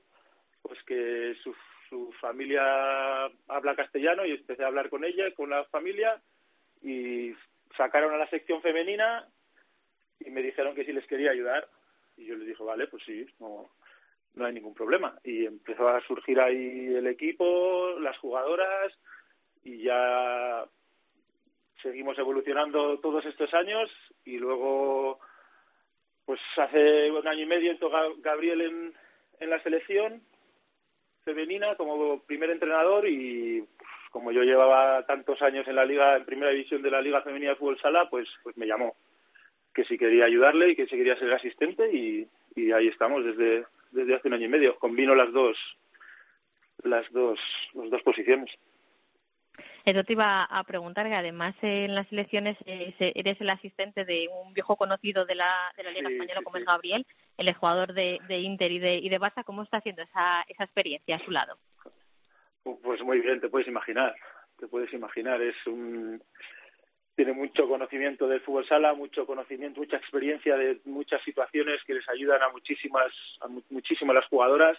pues que su, su familia habla castellano y empecé a hablar con ella, con la familia y sacaron a la sección femenina y me dijeron que si les quería ayudar y yo les dije, vale, pues sí, no, no hay ningún problema. Y empezó a surgir ahí el equipo, las jugadoras y ya seguimos evolucionando todos estos años y luego pues hace un año y medio entró Ga- Gabriel en, en la selección femenina como primer entrenador y pues, como yo llevaba tantos años en la liga en primera división de la liga femenina de fútbol sala pues pues me llamó que si quería ayudarle y que si quería ser asistente y, y ahí estamos desde desde hace un año y medio. Combino las dos las dos las dos posiciones Eso te iba a preguntar, que además en las selecciones eh, eres el asistente de un viejo conocido de la, de la Liga Sí, Española como sí. es Gabriel, el jugador de, de Inter y de, y de Barça. ¿Cómo está haciendo esa, esa experiencia a su lado? Pues muy bien, te puedes imaginar, te puedes imaginar, es un tiene mucho conocimiento del fútbol sala, mucho conocimiento, mucha experiencia de muchas situaciones que les ayudan a muchísimas a mu- muchísimas las jugadoras.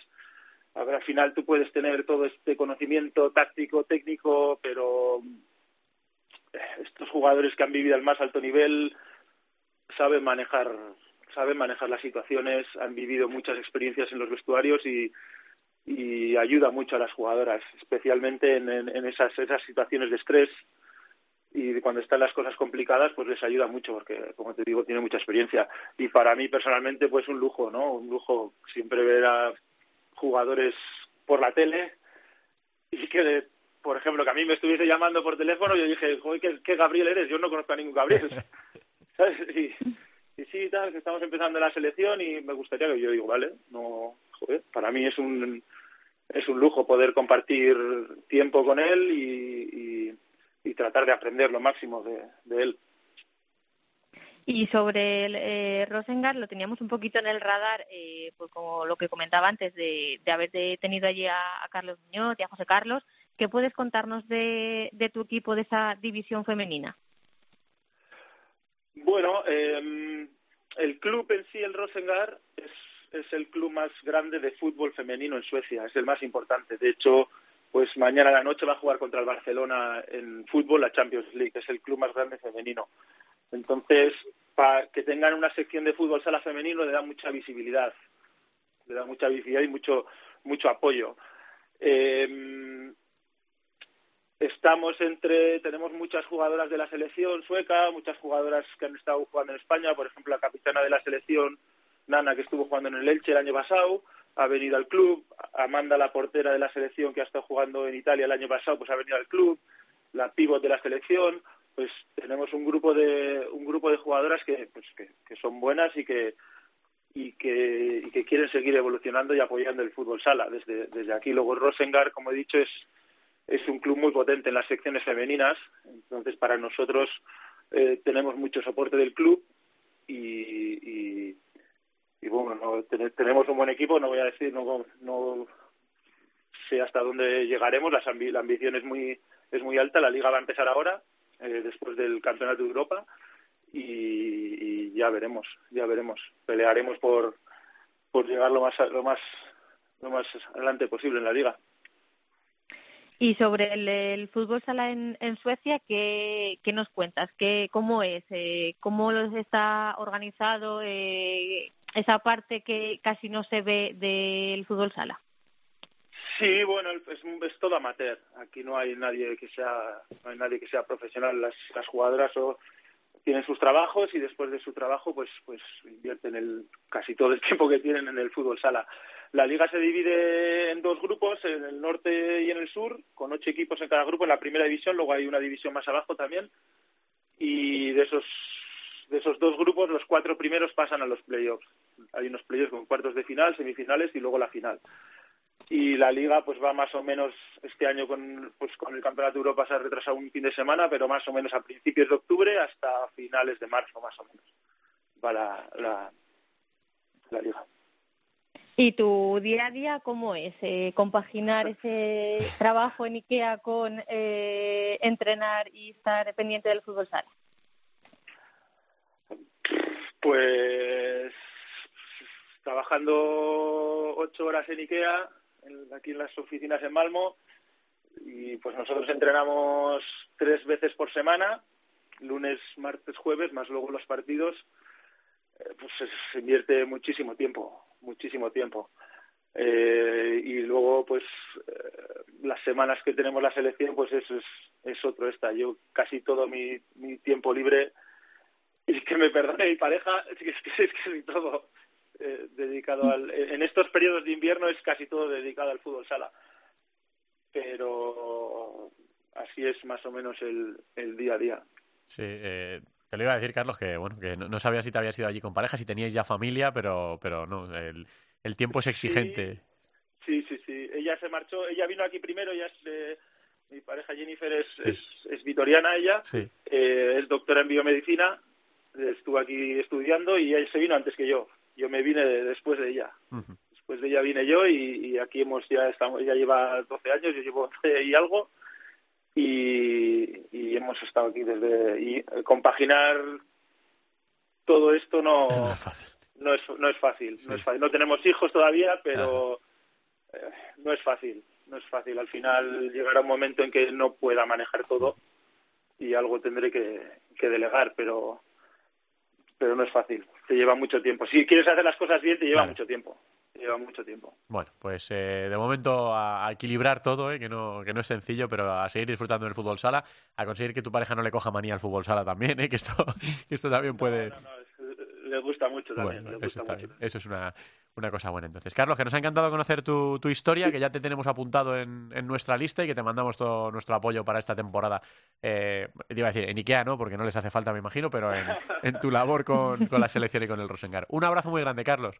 A ver, al final tú puedes tener todo este conocimiento táctico, técnico, pero eh, estos jugadores que han vivido al más alto nivel saben manejar saben manejar las situaciones, han vivido muchas experiencias en los vestuarios y y ayuda mucho a las jugadoras, especialmente en, esas, esas situaciones de estrés y cuando están las cosas complicadas, pues les ayuda mucho porque, como te digo, tiene mucha experiencia. Y para mí personalmente, pues un lujo, ¿no? Un lujo siempre ver a jugadores por la tele y que, por ejemplo, que a mí me estuviese llamando por teléfono, yo dije, joder, ¿qué, qué Gabriel eres? Yo no conozco a ningún Gabriel. ¿Sabes? Y, y sí, tal, que estamos empezando la selección y me gustaría que yo digo, vale, no, joder, para mí es un es un lujo poder compartir tiempo con él y, y, y tratar de aprender lo máximo de, de él. Y sobre el eh, Rosengard lo teníamos un poquito en el radar, eh, pues como lo que comentaba antes de, de haber tenido allí a, Carlos Muñoz y a José Carlos. ¿Qué puedes contarnos de, de tu equipo, de esa división femenina? Bueno, eh, el club en sí, el Rosengard, es, es el club más grande de fútbol femenino en Suecia, es el más importante. De hecho, pues mañana a la noche va a jugar contra el Barcelona en fútbol, la Champions League, es el club más grande femenino. Entonces, para que tengan una sección de fútbol sala femenino le da mucha visibilidad, le da mucha visibilidad y mucho mucho apoyo. Eh, estamos entre, tenemos muchas jugadoras de la selección sueca, muchas jugadoras que han estado jugando en España, por ejemplo la capitana de la selección, Nana, que estuvo jugando en el Elche el año pasado, ha venido al club, Amanda, la portera de la selección que ha estado jugando en Italia el año pasado, pues ha venido al club, la pívot de la selección, pues tenemos un grupo de un grupo de jugadoras que pues que, son buenas y que y que, y que quieren seguir evolucionando y apoyando el fútbol sala. Desde, aquí. Luego Rosengar, como he dicho, es, es un club muy potente en las secciones femeninas, entonces para nosotros eh, tenemos mucho soporte del club y, y, y bueno, no, ten- tenemos un buen equipo, no voy a decir, no, no sé hasta dónde llegaremos, ambi- la ambición es muy, es muy alta, la liga va a empezar ahora, eh, después del Campeonato de Europa, y, ya veremos, ya veremos. Pelearemos por, por llegar lo más, lo más, lo más adelante posible en la liga. Y sobre el, fútbol sala en, en Suecia, ¿qué, qué nos cuentas? ¿Qué, ¿Cómo es? Eh, ¿Cómo está organizado eh, esa parte que casi no se ve del fútbol sala? Sí, bueno, es, es todo amateur. Aquí no hay nadie que sea, no hay nadie que sea profesional. Las, las jugadoras o tienen sus trabajos y después de su trabajo, pues, pues invierten el casi todo el tiempo que tienen en el fútbol sala. La liga se divide en dos grupos, en el norte y en el sur, con ocho equipos en cada grupo en la primera división. Luego hay una división más abajo también. Y de esos de esos dos grupos, los cuatro primeros pasan a los playoffs. Hay unos playoffs con cuartos de final, semifinales y luego la final y la liga pues va más o menos este año con pues con el campeonato de Europa se ha retrasado un fin de semana pero más o menos a principios de octubre hasta finales de marzo más o menos va la la, la liga ¿Y tu día a día cómo es? Eh, ¿Compaginar ese trabajo en IKEA con eh, entrenar y estar pendiente del fútbol sala? pues trabajando ocho horas en Ikea en- aquí en las oficinas en Malmo. Y pues nosotros entrenamos tres veces por semana lunes martes jueves más luego los partidos. Eh, pues se- invierte muchísimo tiempo muchísimo tiempo. Eh, y luego pues eh, las semanas que tenemos la selección pues eso es, es otro esta yo casi todo mi, mi tiempo libre y que me perdone mi pareja es que es, que es casi todo eh, dedicado al en estos periodos de invierno es casi todo dedicado al fútbol sala pero así es más o menos el, el día a día Sí, eh, te lo iba a decir, Carlos, que bueno, que no, no sabía si te habías ido allí con pareja, si teníais ya familia, pero, pero no, el, el tiempo es exigente. Sí, sí, sí. Ella se marchó, ella vino aquí primero, ella es, eh, mi pareja Jennifer es, es, es vitoriana ella, Sí. eh, es doctora en biomedicina, estuvo aquí estudiando y ella se vino antes que yo. Yo me vine de- después de ella. Después de ella vine yo y, y aquí hemos ya estamos, ella lleva 12 años, yo llevo 11 y algo y, y hemos estado aquí desde y eh, compaginar todo esto no No es fácil. no es no es fácil Sí. no es fácil no tenemos hijos todavía pero eh, no es fácil no es fácil al final llegará un momento en que no pueda manejar todo y algo tendré que, que delegar pero pero no es fácil te lleva mucho tiempo. Si quieres hacer las cosas bien te lleva mucho tiempo. Te lleva mucho tiempo. Bueno, pues eh, de momento a, a equilibrar todo, eh, que, no, que no es sencillo, pero a seguir disfrutando del fútbol sala, a conseguir que tu pareja no le coja manía al fútbol sala también, eh, que esto, que esto también puede... No, no, es- le gusta mucho también Bueno, eso está mucho bien. Eso es una, una cosa buena. Entonces, Carlos, que nos ha encantado conocer tu, tu historia, que ya te tenemos apuntado en, en nuestra lista y que te mandamos todo nuestro apoyo para esta temporada. Eh, te iba a decir, en Ikea, ¿no? Porque no les hace falta, me imagino, pero en, en tu labor con, con la selección y con el Rosengar. Un abrazo muy grande, Carlos.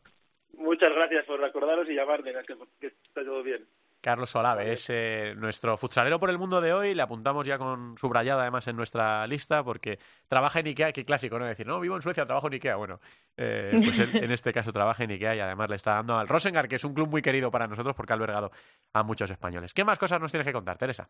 muchas gracias por acordaros y llamarme que, que está todo bien Carlos Solave es eh, nuestro futsalero por el mundo de hoy. Le apuntamos ya con subrayada además en nuestra lista porque trabaja en Ikea. Qué clásico, ¿no? Decir, no, vivo en Suecia, trabajo en Ikea. Bueno, eh, pues él en este caso trabaja en Ikea y además le está dando al Rosengar, que es un club muy querido para nosotros porque ha albergado a muchos españoles. ¿Qué más cosas nos tienes que contar, Teresa?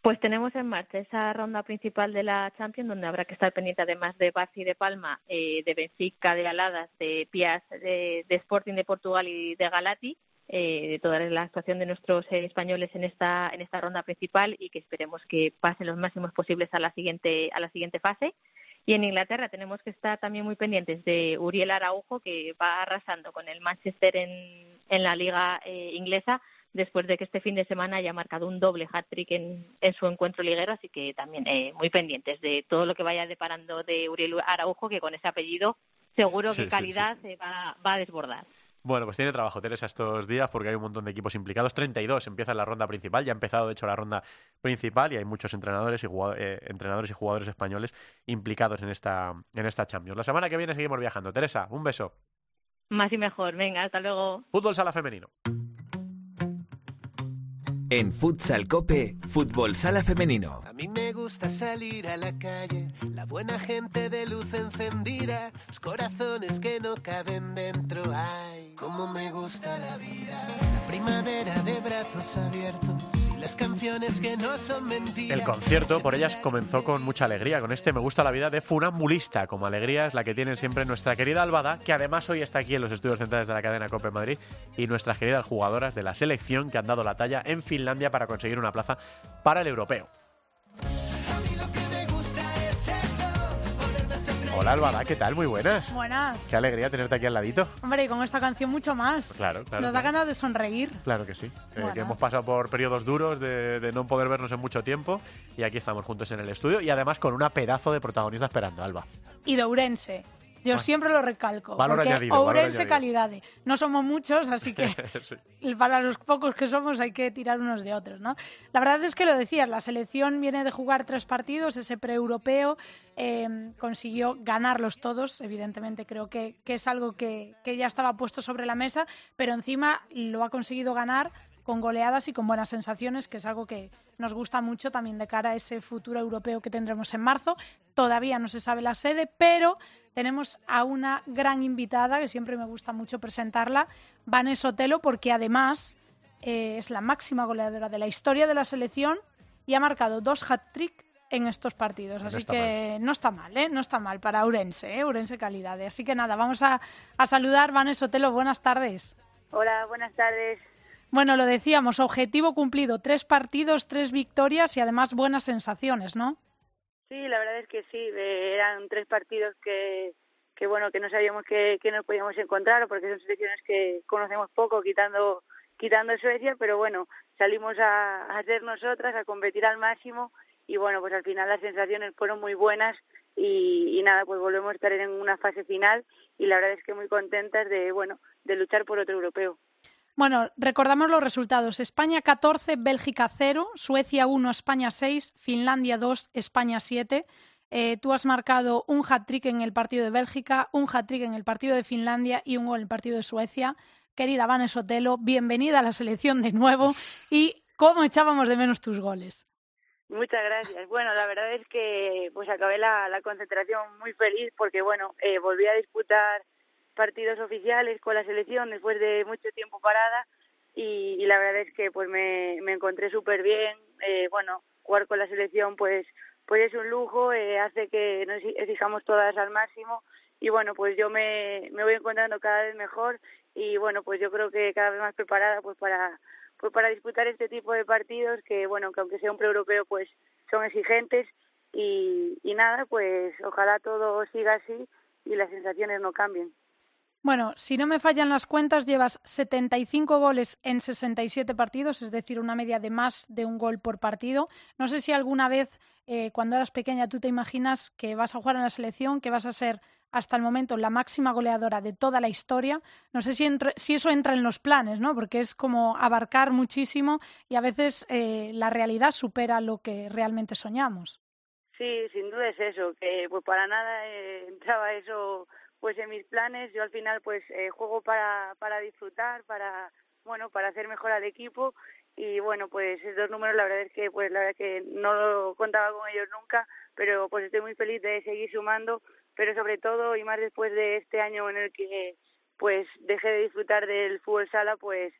Pues tenemos en marcha esa ronda principal de la Champions, donde habrá que estar pendiente además de Barça y de Palma, eh, de Benfica, de Aladas, de Pias, de, de Sporting de Portugal y de Galati. Eh, de toda la actuación de nuestros eh, españoles en esta en esta ronda principal y que esperemos que pasen los máximos posibles a la siguiente a la siguiente fase. Y en Inglaterra tenemos que estar también muy pendientes de Uriel Araujo, que va arrasando con el Manchester en, en la liga eh, inglesa, después de que este fin de semana haya marcado un doble hat-trick en, en su encuentro liguero, así que también eh, muy pendientes de todo lo que vaya deparando de Uriel Araujo, que con ese apellido seguro Sí, que sí, calidad se va, va a desbordar. Bueno, pues tiene trabajo Teresa estos días porque hay un montón de equipos implicados. 32 empieza la ronda principal, ya ha empezado de hecho la ronda principal y hay muchos entrenadores y, eh, entrenadores y jugadores españoles implicados en esta, en esta Champions. La semana que viene seguimos viajando. Teresa, un beso. Más y mejor. Venga, hasta luego. Fútbol sala femenino. En Futsal Cope, Fútbol Sala Femenino. A mí me gusta salir a la calle, la buena gente de luz encendida, los corazones que no caben dentro. Ay, cómo me gusta la vida. La primavera de brazos abiertos las canciones que no son mentiras. El concierto por ellas comenzó con mucha alegría, con este Me gusta la vida de Funambulista, como alegría es la que tiene siempre nuestra querida Albada, que además hoy está aquí en los estudios centrales de la cadena Cope Madrid, y nuestras queridas jugadoras de la selección que han dado la talla en Finlandia para conseguir una plaza para el europeo. Hola Albada, ¿qué tal? Muy buenas. Buenas. Qué alegría tenerte aquí al ladito. Hombre, y con esta canción mucho más. Claro, claro. Nos da claro. ganas de sonreír. Claro que sí. Eh, que hemos pasado por periodos duros de, de no poder vernos en mucho tiempo y aquí estamos juntos en el estudio y además con una pedazo de protagonista esperando, Alba. Y de Ourense. Yo Bueno. siempre lo recalco. Valor porque añadido, Ourense calidad. No somos muchos, así que Sí. para los pocos que somos hay que tirar unos de otros, ¿no? La verdad es que lo decías, la selección viene de jugar tres partidos, ese pre-europeo, eh, consiguió ganarlos todos, evidentemente creo que, que es algo que, que ya estaba puesto sobre la mesa, pero encima lo ha conseguido ganar con goleadas y con buenas sensaciones, que es algo que nos gusta mucho también de cara a ese futuro europeo que tendremos en marzo. Todavía no se sabe la sede, pero tenemos a una gran invitada, que siempre me gusta mucho presentarla, Vanessa Otelo, porque además eh, es la máxima goleadora de la historia de la selección y ha marcado dos hat-trick en estos partidos. Así que no está mal, ¿eh? No está mal para Urense, ¿eh? Urense calidad. Así que nada, vamos a, a saludar. Vanessa Otelo, buenas tardes. Hola, buenas tardes. Bueno, lo decíamos, objetivo cumplido, tres partidos, tres victorias y además buenas sensaciones, ¿no? Sí, la verdad es que sí, eh, eran tres partidos que, que bueno, que no sabíamos que, que nos podíamos encontrar porque son selecciones que conocemos poco, quitando quitando Suecia, pero bueno, salimos a, a ser nosotras, a competir al máximo y bueno, pues al final las sensaciones fueron muy buenas y, y nada, pues volvemos a estar en una fase final y la verdad es que muy contentas de, bueno, de luchar por otro europeo. Bueno, recordamos los resultados. España 14, Bélgica 0, Suecia 1, España 6, Finlandia 2, España 7. Eh, tú has marcado un hat-trick en el partido de Bélgica, un hat-trick en el partido de Finlandia y un gol en el partido de Suecia. Querida Vanessa Otelo, bienvenida a la selección de nuevo y cómo echábamos de menos tus goles. Muchas gracias. Bueno, la verdad es que pues acabé la, la concentración muy feliz porque bueno, eh, volví a disputar partidos oficiales con la selección después de mucho tiempo parada y, y la verdad es que pues me, me encontré súper bien. Eh, bueno, jugar con la selección pues pues es un lujo, eh, hace que nos exijamos todas al máximo y bueno, pues yo me, me voy encontrando cada vez mejor y bueno, pues yo creo que cada vez más preparada pues para pues para disputar este tipo de partidos que bueno, que aunque sea un pre-europeo pues son exigentes y, y nada, pues ojalá todo siga así y las sensaciones no cambien. Bueno, si no me fallan las cuentas, llevas 75 goles en 67 partidos, es decir, una media de más de un gol por partido. No sé si alguna vez, eh, cuando eras pequeña, tú te imaginas que vas a jugar en la selección, que vas a ser hasta el momento la máxima goleadora de toda la historia. No sé si, entre- si eso entra en los planes, ¿no? Porque es como abarcar muchísimo y a veces eh, la realidad supera lo que realmente soñamos. Sí, sin duda es eso, que pues para nada eh, entraba eso pues en mis planes. Yo al final pues eh, juego para, para disfrutar, para bueno, para hacer mejor al equipo y bueno, pues esos números la verdad es que pues la verdad que no lo contaba con ellos nunca, pero pues estoy muy feliz de seguir sumando, pero sobre todo y más después de este año en el que pues dejé de disfrutar del fútbol sala, pues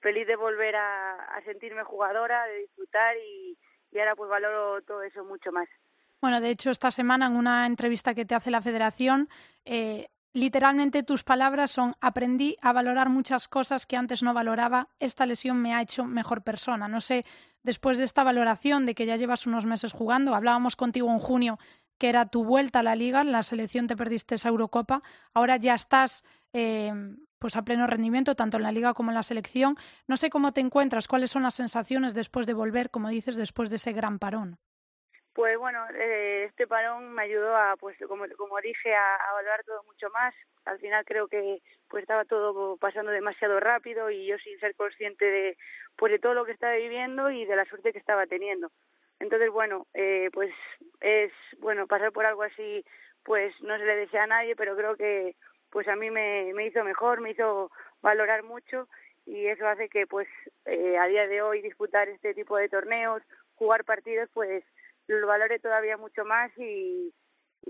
feliz de volver a, a sentirme jugadora, de disfrutar y, y ahora pues valoro todo eso mucho más. Bueno, de hecho, esta semana en una entrevista que te hace la Federación, eh, literalmente tus palabras son aprendí a valorar muchas cosas que antes no valoraba, esta lesión me ha hecho mejor persona. No sé, después de esta valoración de que ya llevas unos meses jugando, hablábamos contigo en junio que era tu vuelta a la liga, en la selección te perdiste esa Eurocopa, ahora ya estás eh, pues a pleno rendimiento, tanto en la liga como en la selección. No sé cómo te encuentras, cuáles son las sensaciones después de volver, como dices, después de ese gran parón. Pues bueno, eh, este parón me ayudó a, pues como, como dije, a, valorar todo mucho más. Al final creo que pues estaba todo pasando demasiado rápido y yo sin ser consciente de pues de todo lo que estaba viviendo y de la suerte que estaba teniendo. Entonces bueno, eh, pues es bueno pasar por algo así, pues no se le desea a nadie, pero creo que pues a mí me, me hizo mejor, me hizo valorar mucho y eso hace que pues eh, a día de hoy disputar este tipo de torneos, jugar partidos, pues lo valore todavía mucho más y,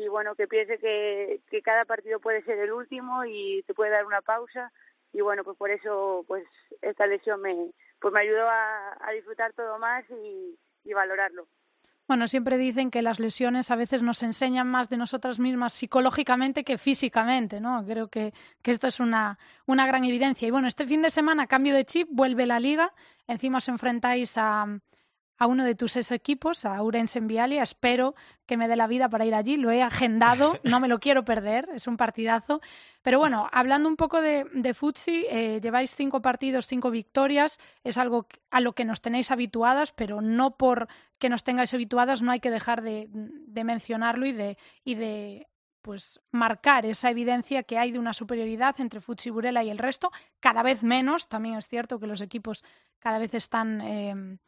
bueno, que piense que, cada partido puede ser el último y te puede dar una pausa y bueno, pues por eso pues esta lesión me, pues me ayudó a, disfrutar todo más y, y valorarlo. Bueno, siempre dicen que las lesiones a veces nos enseñan más de nosotras mismas psicológicamente que físicamente, ¿no? Creo que, que esto es una, una gran evidencia. Y bueno, este fin de semana, cambio de chip, vuelve la liga. Encima os enfrentáis a, a uno de tus ex equipos, a Urense en Vialia. Espero que me dé la vida para ir allí. Lo he agendado, no me lo quiero perder, es un partidazo. Pero bueno, hablando un poco de, de futsi, eh, lleváis cinco partidos, cinco victorias. Es algo a lo que nos tenéis habituadas, pero no por que nos tengáis habituadas, no hay que dejar de, de mencionarlo y de, y de pues marcar esa evidencia que hay de una superioridad entre Futsi Burela y el resto, cada vez menos, también es cierto que los equipos cada vez están eh,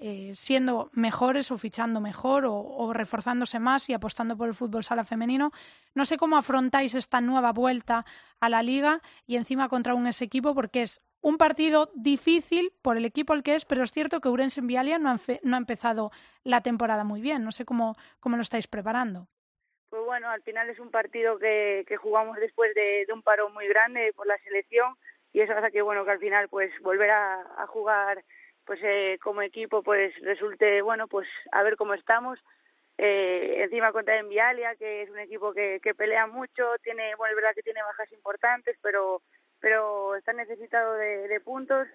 eh, siendo mejores o fichando mejor o, reforzándose más y apostando por el fútbol sala femenino. No sé cómo afrontáis esta nueva vuelta a la liga y encima contra un ese equipo porque es un partido difícil por el equipo al que es, pero es cierto que Urense en Vialia no ha, no ha empezado la temporada muy bien. No sé cómo, cómo lo estáis preparando. Pues bueno, al final es un partido que, que jugamos después de, de un paro muy grande por la selección y eso hace que bueno que al final pues volver a jugar pues eh, como equipo pues resulte bueno pues a ver cómo estamos. Eh, encima contra Envialia que es un equipo que, que pelea mucho tiene bueno es verdad que tiene bajas importantes pero pero está necesitado de, de puntos.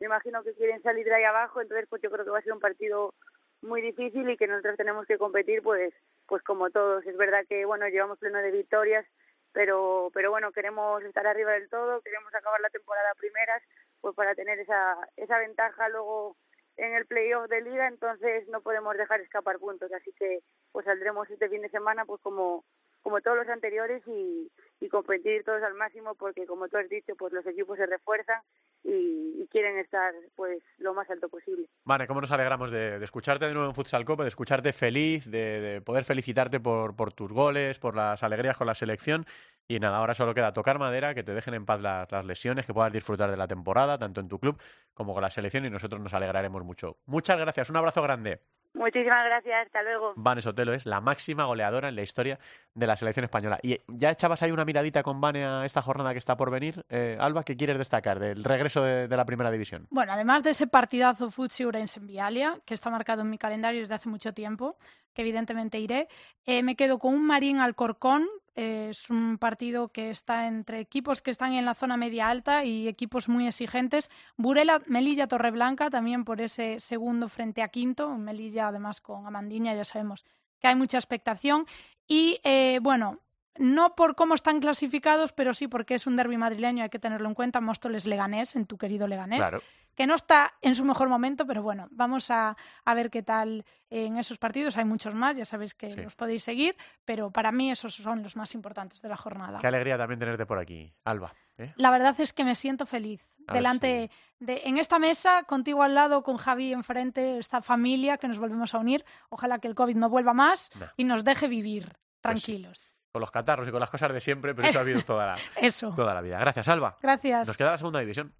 Me imagino que quieren salir de ahí abajo entonces pues yo creo que va a ser un partido muy difícil y que nosotros tenemos que competir pues pues como todos. Es verdad que bueno llevamos pleno de victorias pero pero bueno queremos estar arriba del todo queremos acabar la temporada primeras pues para tener esa esa ventaja luego en el playoff de liga entonces no podemos dejar escapar puntos así que pues saldremos este fin de semana pues como como todos los anteriores y, y competir todos al máximo porque como tú has dicho pues los equipos se refuerzan y, y, quieren estar pues lo más alto posible. Vale, cómo nos alegramos de, escucharte de nuevo en Futsal Copa, de escucharte feliz, de, de poder felicitarte por, tus goles, por las alegrías con la selección. Y nada, ahora solo queda tocar madera, que te dejen en paz las lesiones, que puedas disfrutar de la temporada, tanto en tu club como con la selección, y nosotros nos alegraremos mucho. Muchas gracias, un abrazo grande. Muchísimas gracias, hasta luego. Vane Sotelo es la máxima goleadora en la historia de la selección española. ¿Y ya echabas ahí una miradita con Vane a esta jornada que está por venir? Eh, Alba, ¿qué quieres destacar del regreso de, de, la primera división? Bueno, además de ese partidazo Futsi Urense en Vialia, que está marcado en mi calendario desde hace mucho tiempo, que evidentemente iré, eh, me quedo con un Marín Alcorcón, es un partido que está entre equipos que están en la zona media alta y equipos muy exigentes. Burela, Melilla, Torreblanca, también por ese segundo frente a quinto. Melilla, además, con Amandiña, ya sabemos que hay mucha expectación. Y eh, bueno, no por cómo están clasificados, pero sí porque es un derby madrileño, hay que tenerlo en cuenta. Móstoles Leganés, en tu querido Leganés, claro. Que no está en su mejor momento, pero bueno, vamos a, a ver qué tal en esos partidos. Hay muchos más, ya sabéis que sí. los podéis seguir, pero para mí esos son los más importantes de la jornada. Qué alegría también tenerte por aquí, Alba. ¿eh? La verdad es que me siento feliz. A Delante de, en esta mesa, contigo al lado, con Javi enfrente, esta familia que nos volvemos a unir. Ojalá que el COVID no vuelva más no. y nos deje vivir tranquilos. Pues sí con los catarros y con las cosas de siempre, pero eso ha habido toda la, eso. toda la vida. Gracias, Alba. Gracias. Nos queda la segunda división.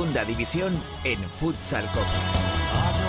Segunda división en Futsal Copa.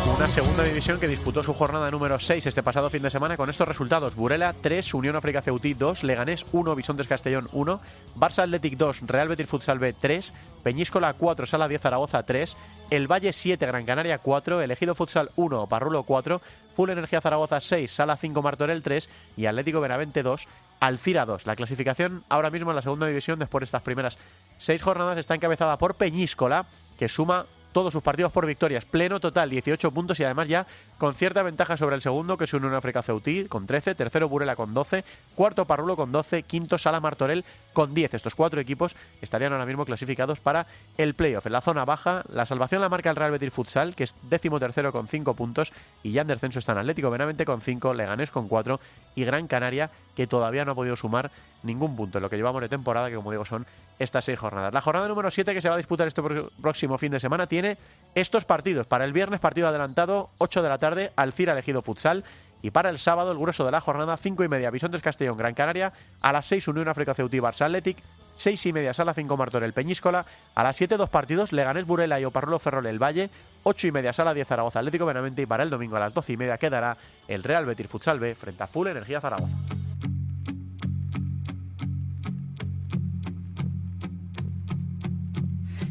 Una segunda división que disputó su jornada número 6 este pasado fin de semana con estos resultados. Burela 3, Unión África Ceutí 2, Leganés 1, Bisontes Castellón 1, Barça Athletic 2, Real Betis Futsal B 3, Peñíscola 4, Sala 10 Zaragoza 3, El Valle 7, Gran Canaria 4, Elegido Futsal 1, Parrulo 4, Full Energía Zaragoza 6, Sala 5 Martorell 3 y Atlético Benavente 2, Alcira 2. La clasificación ahora mismo en la segunda división después de estas primeras seis jornadas está encabezada por Peñíscola, que suma todos sus partidos por victorias, pleno total, 18 puntos y además ya con cierta ventaja sobre el segundo, que es Unión África Ceutí, con 13, tercero Burela con 12, cuarto Parrulo con 12, quinto Sala Martorell con 10. Estos cuatro equipos estarían ahora mismo clasificados para el playoff. En la zona baja, la salvación la marca el Real Betis Futsal, que es décimo tercero con 5 puntos, y ya en descenso están Atlético Benavente con 5, Leganés con 4 y Gran Canaria, que todavía no ha podido sumar ningún punto en lo que llevamos de temporada, que como digo son estas seis jornadas. La jornada número 7 que se va a disputar este próximo fin de semana tiene estos partidos. Para el viernes, partido adelantado, 8 de la tarde, Alcira elegido futsal. Y para el sábado, el grueso de la jornada, 5 y media, Bisontes Castellón, Gran Canaria. A las 6, Unión África Ceutí, Barça Athletic. 6 y media, Sala 5, Martorell, Peñíscola. A las 7, dos partidos, Leganés Burela y Oparrulo Ferrol, El Valle. 8 y media, Sala 10, Zaragoza, Atlético Benavente. Y para el domingo, a las 12 y media, quedará el Real Betis Futsal B frente a Full Energía Zaragoza.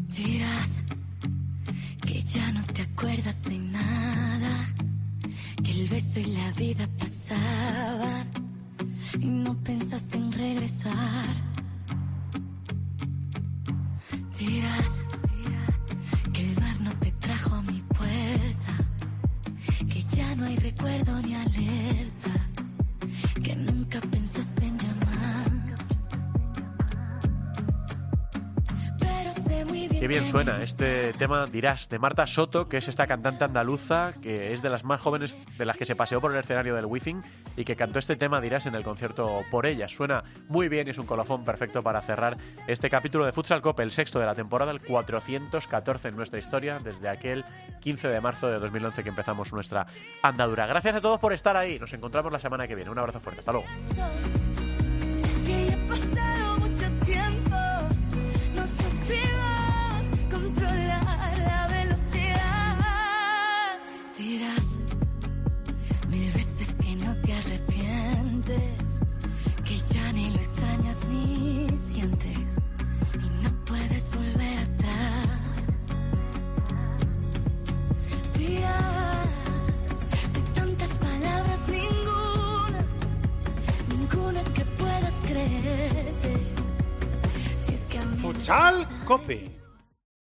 Dirás que ya no te acuerdas de nada, el beso y la vida pasaban y no pensaste en regresar. Dirás que el mar no te trajo a mi puerta, que ya no hay recuerdo ni alerta, que nunca pensaste en llamar. Qué bien suena este tema, dirás, de Marta Soto, que es esta cantante andaluza, que es de las más jóvenes de las que se paseó por el escenario del Wizzing y que cantó este tema, dirás, en el concierto por ella. Suena muy bien y es un colofón perfecto para cerrar este capítulo de Futsal Cope, el sexto de la temporada, el 414 en nuestra historia, desde aquel 15 de marzo de 2011 que empezamos nuestra andadura. Gracias a todos por estar ahí. Nos encontramos la semana que viene. Un abrazo fuerte. Hasta luego. Que puedas